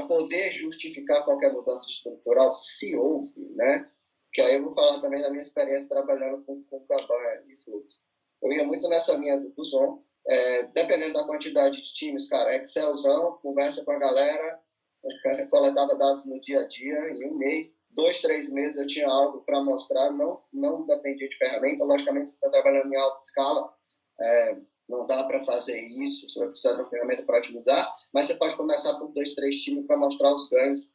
poder justificar qualquer mudança estrutural, se houve, né? Que aí eu vou falar também da minha experiência trabalhando com, com Kanban e fluxo. Eu ia muito nessa linha do, do som, é, dependendo da quantidade de times, cara, Excelzão, conversa com a galera, (laughs) coletava dados no dia a dia, em um mês, dois, três meses eu tinha algo para mostrar, não, não dependia de ferramenta, logicamente você está trabalhando em alta escala, é, não dá para fazer isso, você vai precisar de uma ferramenta para otimizar, mas você pode começar por dois, três times para mostrar os ganhos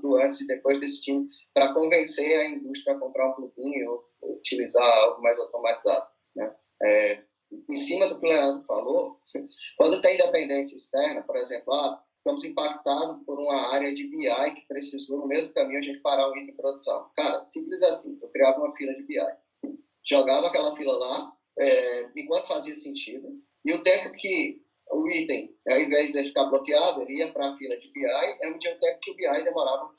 do antes e depois desse time, para convencer a indústria a comprar um plugin ou, utilizar algo mais automatizado. Né? É, em cima do que o Leandro falou, (laughs) quando tem dependência externa, por exemplo, ah, estamos impactados por uma área de BI que precisou, no meio do caminho, a gente parar o item em produção. Cara, simples assim, eu criava uma fila de BI. Jogava aquela fila lá, é, enquanto fazia sentido, e o tempo que o item, ao invés de ficar bloqueado, ele ia para a fila de BI, é o tempo que o BI demorava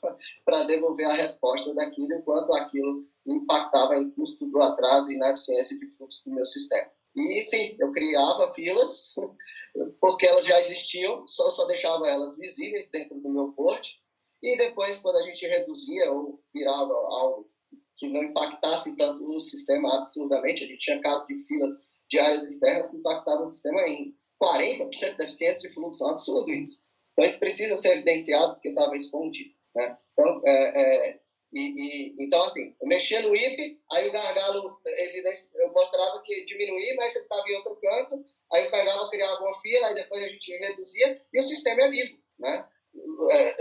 para devolver a resposta daquilo, enquanto aquilo impactava em custo do atraso e na eficiência de fluxo do meu sistema. E sim, eu criava filas, (laughs) porque elas já existiam, só, só deixava elas visíveis dentro do meu port, e depois, quando a gente reduzia ou virava algo que não impactasse tanto o sistema absurdamente, a gente tinha casos de filas de áreas externas que impactavam o sistema em 40% de eficiência de fluxo, é um absurdo isso. Então, isso precisa ser evidenciado porque estava escondido. Né? Então, é, é, E, e, então, assim, eu mexia no IP, aí o gargalo eu mostrava que diminuía, mas ele estava em outro canto, aí eu pegava, criava uma fila, aí depois a gente reduzia, e o sistema é vivo, né? É,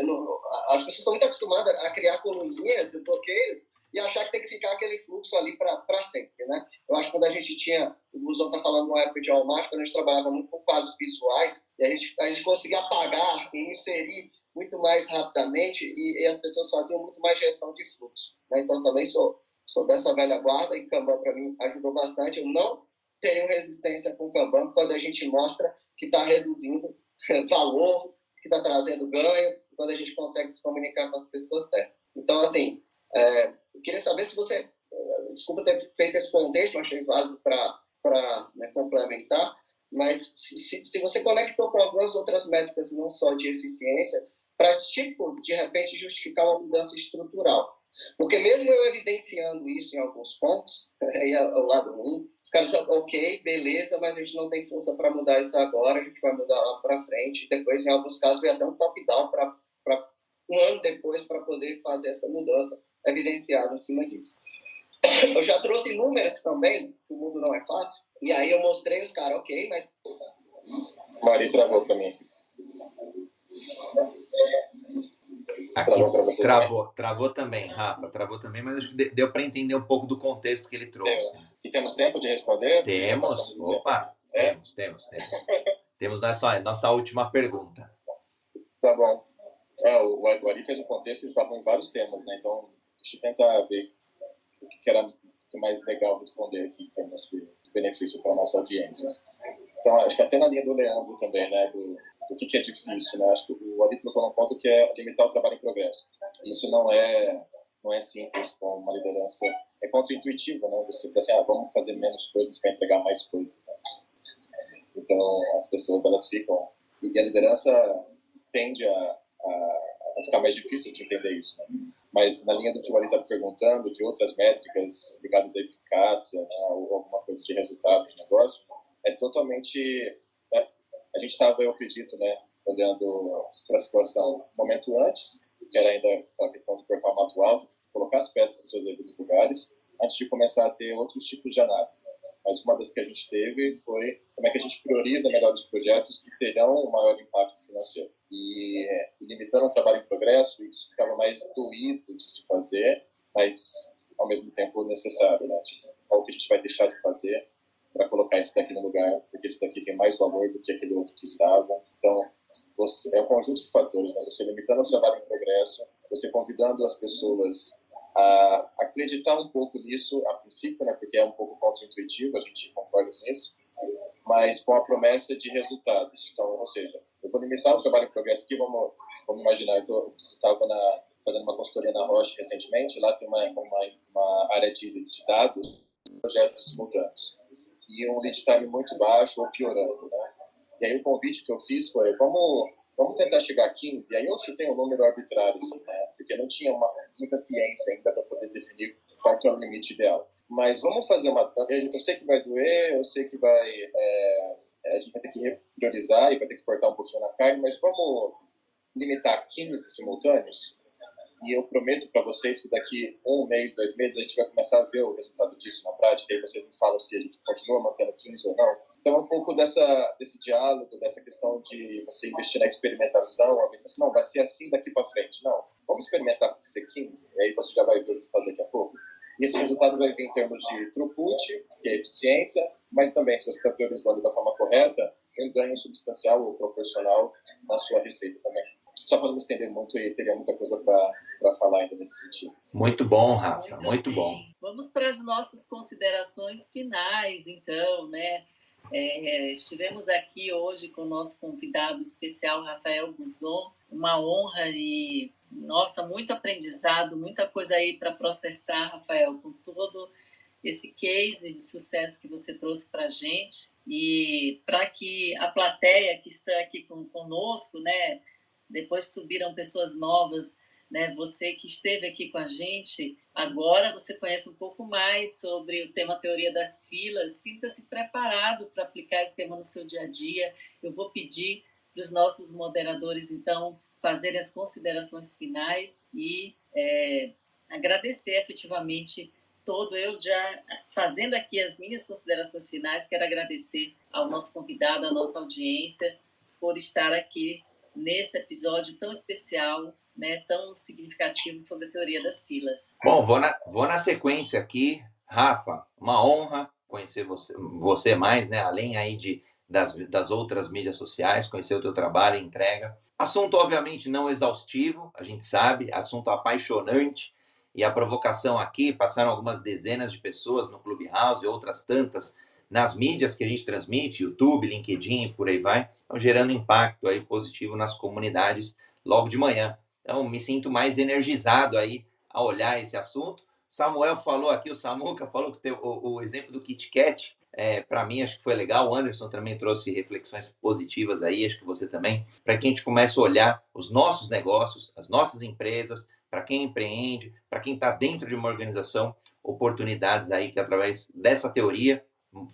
as pessoas estão muito acostumadas a criar coluninhas, bloqueios, e achar que tem que ficar aquele fluxo ali para sempre, né? Eu acho que quando a gente tinha, o Blusão está falando uma época de Walmart, quando a gente trabalhava muito com quadros visuais, e a gente, a gente conseguia apagar e inserir muito mais rapidamente e, e as pessoas faziam muito mais gestão de fluxo. Né? Então, também sou, sou dessa velha guarda e Kanban, para mim, ajudou bastante. Eu não tenho resistência com Kanban quando a gente mostra que está reduzindo (laughs) valor, que está trazendo ganho, quando a gente consegue se comunicar com as pessoas certas. Então, assim, é, queria saber se você, é, desculpa ter feito esse contexto, mas achei válido para né, complementar, mas se, se, você conectou com algumas outras métricas, não só de eficiência, para, tipo, de repente, justificar uma mudança estrutural. Porque mesmo eu evidenciando isso em alguns pontos, (laughs) aí é o lado ruim, os caras dizem, ok, beleza, mas a gente não tem força para mudar isso agora, a gente vai mudar lá para frente. Depois, em alguns casos, vem até um top-down para um ano depois para poder fazer essa mudança evidenciada em cima disso. Eu já trouxe números também, o mundo não é fácil, e aí eu mostrei os caras, ok, mas... Mari travou para mim. Aqui, travou, travou, travou também, Rafa, travou também, mas acho que deu para entender um pouco do contexto que ele trouxe. E temos tempo de responder? Temos, opa, é? temos, temos, temos. temos nossa, nossa última pergunta. Tá bom. É, o, Ari fez o contexto e estava em vários temas, né? Então, deixa eu tentar ver o que era mais legal responder aqui em termos de benefício para a nossa audiência. Então, acho que até na linha do Leandro também, né? Do, o que, que é difícil, né? Acho que o Ari colocou um ponto que é limitar o trabalho em progresso. Isso não é não é simples com uma liderança é contra-intuitivo, né? Você pensa assim, ah, vamos fazer menos coisas para entregar mais coisas. Né? Então as pessoas elas ficam e a liderança tende a, a, ficar mais difícil de entender isso. Né? Mas na linha do que o Ali está perguntando, de outras métricas ligadas à eficácia né? ou alguma coisa de resultado de negócio, é totalmente a gente estava, eu acredito, né, olhando para a situação um momento antes, que era ainda a questão do cortar mato alto, colocar as peças nos seus devidos lugares, antes de começar a ter outros tipos de análise. Mas uma das que a gente teve foi como é que a gente prioriza melhor os projetos que terão um maior impacto financeiro. E limitando o trabalho em progresso, isso ficava mais doído de se fazer, mas ao mesmo tempo necessário, né? Tipo, qual que a gente vai deixar de fazer para colocar esse daqui no lugar, porque esse daqui tem mais valor do que aquele outro que estava. Então, você, é um conjunto de fatores, né? Você limitando o trabalho em progresso, você convidando as pessoas a acreditar um pouco nisso a princípio, né? Porque é um pouco contra-intuitivo, a gente concorda com isso, mas com a promessa de resultados. Então, ou seja, limitar o trabalho em progresso aqui, vamos, vamos imaginar, eu estava fazendo uma consultoria na Roche recentemente, lá tem uma, uma, uma área de, de dados, projetos simultâneos e um lead time muito baixo ou piorando, né? E aí o convite que eu fiz foi, vamos, vamos tentar chegar a 15, e aí eu chutei um número arbitrário, assim, né? Porque não tinha uma, muita ciência ainda para poder definir qual que é o limite ideal. Mas vamos fazer uma... Eu sei que vai doer, eu sei que vai... É, a gente vai ter que priorizar e vai ter que cortar um pouquinho na carne, mas vamos limitar 15 simultâneos? E eu prometo para vocês que daqui um mês, dois meses, a gente vai começar a ver o resultado disso na prática. E vocês me falam se a gente continua mantendo 15 ou não. Então, é um pouco dessa, desse diálogo, dessa questão de você investir na experimentação. Fala assim, não, vai ser assim daqui para frente. Não, vamos experimentar ser 15, e aí você já vai ver o resultado daqui a pouco. E esse resultado vai vir em termos de throughput, que é eficiência, mas também, se você está priorizando da forma correta, um ganho substancial ou proporcional na sua receita também só para não me estender muito e teria muita coisa para falar ainda nesse sentido. Muito bom, Rafa, muito, muito bom. Vamos para as nossas considerações finais, então, né? É, estivemos aqui hoje com o nosso convidado especial, Rafael Guzon, uma honra e, nossa, muito aprendizado, muita coisa aí para processar, Rafael, com todo esse case de sucesso que você trouxe para a gente e para que a plateia que está aqui com, conosco, né, depois subiram pessoas novas, né? Você que esteve aqui com a gente, agora você conhece um pouco mais sobre o tema teoria das filas. Sinta-se preparado para aplicar esse tema no seu dia a dia. Eu vou pedir para os nossos moderadores, então, fazerem as considerações finais e é, agradecer efetivamente todo. Eu já fazendo aqui as minhas considerações finais, quero agradecer ao nosso convidado, à nossa audiência, por estar aqui nesse episódio tão especial, né, tão significativo sobre a teoria das filas. Bom, vou na, vou na sequência aqui. Rafa, uma honra conhecer você, você mais, né, além aí de, das, das outras mídias sociais, conhecer o teu trabalho entrega. Assunto, obviamente, não exaustivo, a gente sabe, assunto apaixonante, e a provocação aqui, passaram algumas dezenas de pessoas no Clubhouse e outras tantas nas mídias que a gente transmite, YouTube, LinkedIn e por aí vai, estão gerando impacto aí positivo nas comunidades logo de manhã. Então, me sinto mais energizado aí a olhar esse assunto. Samuel falou aqui, o Samuca falou que o, o exemplo do Kit Kat, é, para mim acho que foi legal. O Anderson também trouxe reflexões positivas aí, acho que você também, para que a gente comece a olhar os nossos negócios, as nossas empresas, para quem empreende, para quem está dentro de uma organização, oportunidades aí que através dessa teoria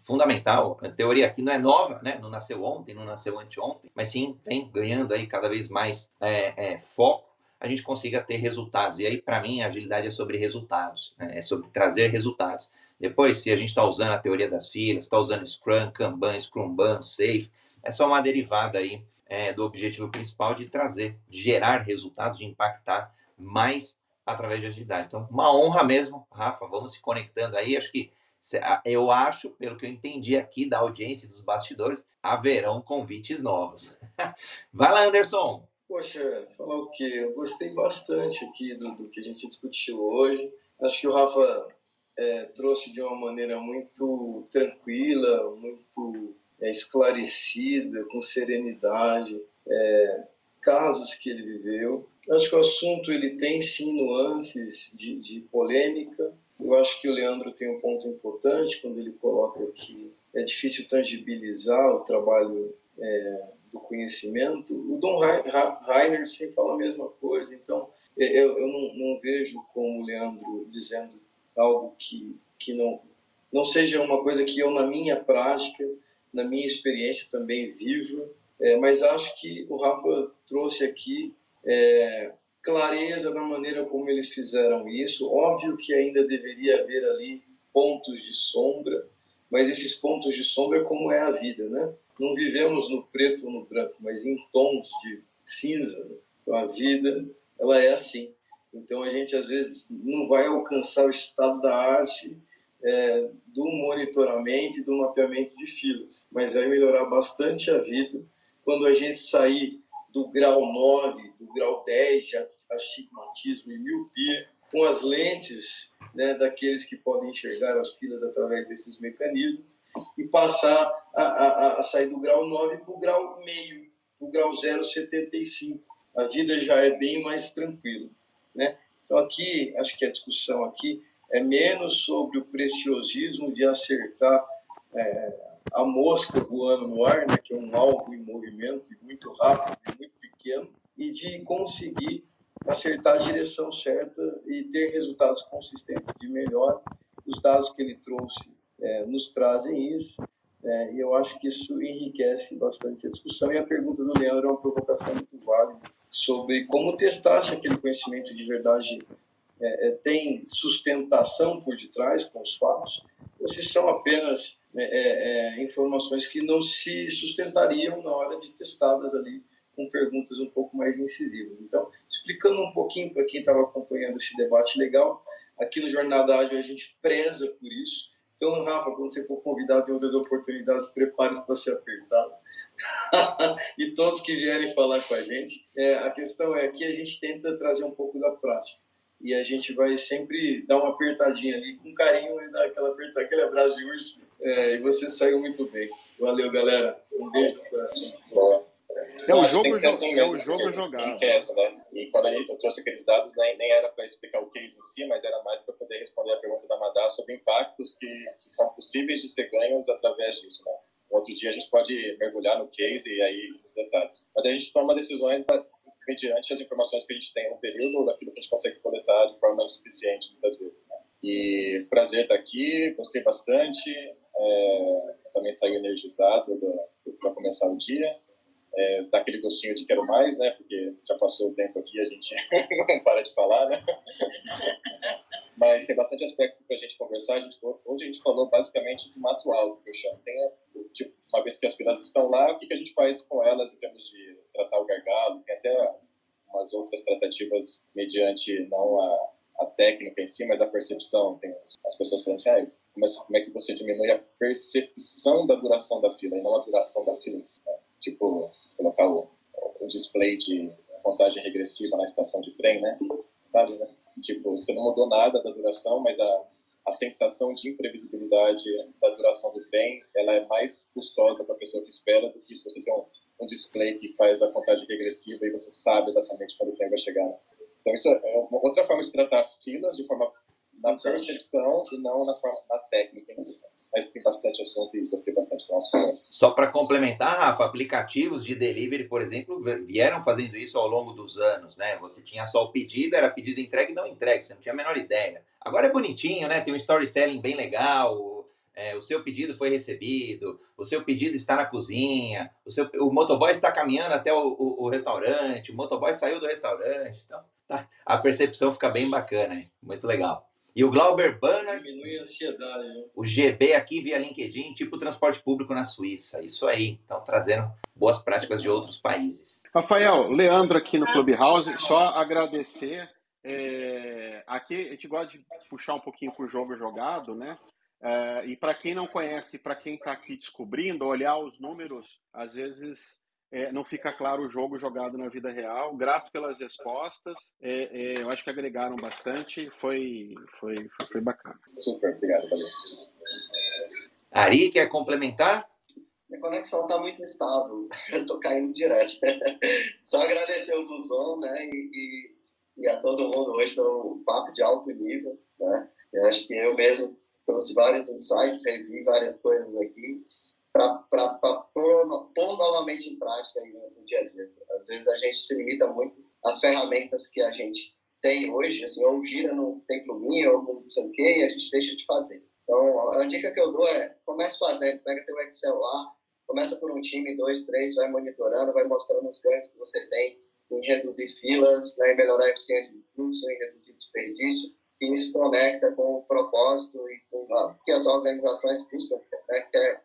fundamental, a teoria aqui não é nova, né? não nasceu ontem, não nasceu anteontem, mas sim vem ganhando aí cada vez mais é, é, foco, a gente consiga ter resultados. E aí, para mim, a agilidade é sobre resultados, né? é sobre trazer resultados. Depois, se a gente está usando a teoria das filas, está usando Scrum, Kanban, Scrumban, Safe, é só uma derivada aí é, do objetivo principal de trazer, de gerar resultados, de impactar mais através de agilidade. Então, uma honra mesmo, Rafa, vamos se conectando aí. Acho que eu acho, pelo que eu entendi aqui da audiência dos bastidores, haverão convites novos. (laughs) Vai lá, Anderson. Poxa, falar o quê? Eu gostei bastante aqui do, do que a gente discutiu hoje. Acho que o Rafa é, trouxe de uma maneira muito tranquila, muito é, esclarecida, com serenidade. É, casos que ele viveu. Acho que o assunto ele tem sim nuances de, de polêmica. Eu acho que o Leandro tem um ponto importante quando ele coloca que é difícil tangibilizar o trabalho é, do conhecimento. O Dom Rainer sempre fala a mesma coisa. Então, é, eu, eu não, não, vejo como o Leandro dizendo algo que, que não, não seja uma coisa que eu, na minha prática, na minha experiência também vivo, é, mas acho que o Rafa trouxe aqui é, clareza na maneira como eles fizeram isso. Óbvio que ainda deveria haver ali pontos de sombra, mas esses pontos de sombra é como é a vida, né? Não vivemos no preto ou no branco, mas em tons de cinza. Né? Então a vida, ela é assim. Então a gente às vezes não vai alcançar o estado da arte é, do monitoramento e do mapeamento de filas, mas vai melhorar bastante a vida quando a gente sair do grau 9, do grau 10 de astigmatismo e miopia, com as lentes né, daqueles que podem enxergar as filas através desses mecanismos, e passar a, a, a sair do grau 9 para o grau meio, o grau 0,75. A vida já é bem mais tranquila. Né? Então, aqui, acho que a discussão aqui é menos sobre o preciosismo de acertar é, a mosca voando no ar, né, que é um alvo em movimento muito rápido e muito pequeno, e de conseguir acertar a direção certa e ter resultados consistentes de melhor. Os dados que ele trouxe é, nos trazem isso, é, e eu acho que isso enriquece bastante a discussão. E a pergunta do Leandro é uma provocação muito válida sobre como testar se aquele conhecimento de verdade é, é tem sustentação por detrás com os fatos, ou se são apenas é, é, é, informações que não se sustentariam na hora de testadas ali com perguntas um pouco mais incisivas. Então, explicando um pouquinho para quem estava acompanhando esse debate legal, aqui no Jornada Ágil a gente preza por isso. Então, Rafa, quando você for convidado em outras oportunidades, prepare-se para ser apertado. (laughs) e todos que vierem falar com a gente. É, a questão é que a gente tenta trazer um pouco da prática e a gente vai sempre dar uma apertadinha ali com carinho e dar aquela apertada, aquele abraço de urso. É, e você saiu muito bem. Valeu, galera. Um beijo no coração. É o jogo, assim é o jogo jogado. Essa, né? E quando a gente trouxe aqueles dados, nem, nem era para explicar o case em si, mas era mais para poder responder a pergunta da Madá sobre impactos que, que, são possíveis de ser ganhos através disso. Né? Outro dia a gente pode mergulhar no case e aí nos detalhes. Mas a gente toma decisões mediante as informações que a gente tem no período, daquilo que a gente consegue coletar de forma insuficiente, muitas vezes. Né? E prazer estar aqui, gostei bastante, é, também saí energizado para começar o dia. É, dá aquele gostinho de quero mais, né? Porque já passou o tempo aqui, a gente (laughs) não para de falar, né? Mas tem bastante aspecto para a gente conversar. Hoje a gente falou basicamente do mato alto, que eu chamo. Tem, tipo, uma vez que as filas estão lá, o que, que a gente faz com elas em termos de tratar o gargalo? Tem até umas outras tratativas mediante não a, a técnica em si, mas a percepção. Tem as pessoas falando assim, ah, como, é, como é que você diminui a percepção da duração da fila e não a duração da fila em si? Né? Tipo, colocar o, o display de contagem regressiva na estação de trem, né? Sabe, né? Tipo, você não mudou nada da duração, mas a, a sensação de imprevisibilidade da duração do trem, ela é mais custosa para a pessoa que espera do que se você tem um, um, display que faz a contagem regressiva e você sabe exatamente quando o trem vai chegar. Então, isso é uma outra forma de tratar filas de forma na percepção e não na, na técnica em si. Mas tem bastante assunto e gostei bastante da nossa conversa. Só para complementar, Rafa, aplicativos de delivery, por exemplo, vieram fazendo isso ao longo dos anos, né? Você tinha só o pedido, era pedido entregue não entregue, você não tinha a menor ideia. Agora é bonitinho, né? Tem um storytelling bem legal, é, o seu pedido foi recebido, o seu pedido está na cozinha, o, seu, o motoboy está caminhando até o, o, o restaurante, o motoboy saiu do restaurante. Então, tá, a percepção fica bem bacana, hein? muito legal. E o Glauber Banner. Diminui a ansiedade. Né? O GB aqui via LinkedIn, tipo transporte público na Suíça. Isso aí. Estão trazendo boas práticas de outros países. Rafael, Leandro aqui no Clubhouse. Só agradecer. É, aqui a gente gosta de puxar um pouquinho por jogo jogado, né? É, e para quem não conhece, para quem está aqui descobrindo, olhar os números, às vezes é, não fica claro o jogo jogado na vida real. Grato pelas respostas. É, é, eu acho que agregaram bastante. Foi, foi, foi, bacana. Super, obrigado. Valeu. Ari, quer complementar? Minha conexão está muito instável. (laughs) Eu estou caindo direto. (laughs) Só agradecer o Buzon né, e, e, e, a todo mundo hoje pelo papo de alto nível. Né? Eu acho que eu mesmo trouxe vários insights, revi várias coisas aqui para pôr, novamente em prática no, dia a dia. Às vezes a gente se limita muito às ferramentas que a gente tem hoje, assim, ou gira no templo minha, ou não sei o quê, e a gente deixa de fazer. Então, a dica que eu dou é, comece fazendo, pega teu Excel lá, começa por um time, dois, três, vai monitorando, vai mostrando os ganhos que você tem em reduzir filas, né, em melhorar a eficiência do fluxo, em reduzir desperdício, e isso conecta com o propósito e com o que as organizações buscam, né, que é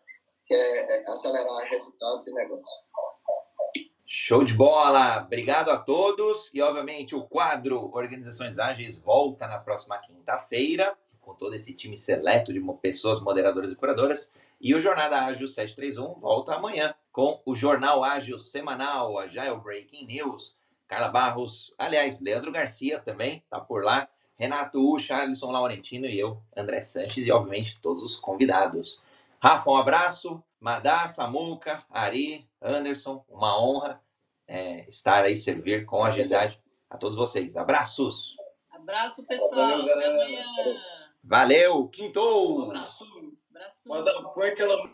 que é, acelerar resultados e negócios. Show de bola! Obrigado a todos. E, obviamente, o quadro Organizações Ágeis volta na próxima quinta-feira, com todo esse time seleto de pessoas moderadoras e curadoras. E o Jornada Ágil 731 volta amanhã com o Jornal Ágil Semanal, a Agile Breaking News. Carla Barros, aliás, Leandro Garcia também está por lá. Renato Ucha, Alisson Laurentino e eu, André Sanches, e obviamente todos os convidados. Rafa, um abraço. Madá, Samuca, Ari, Anderson, uma honra é, estar aí, servir com agilidade a todos vocês. Abraços. Abraço, pessoal. Até amanhã. Valeu, quintou. Um abraço. abraço. Manda, põe aquela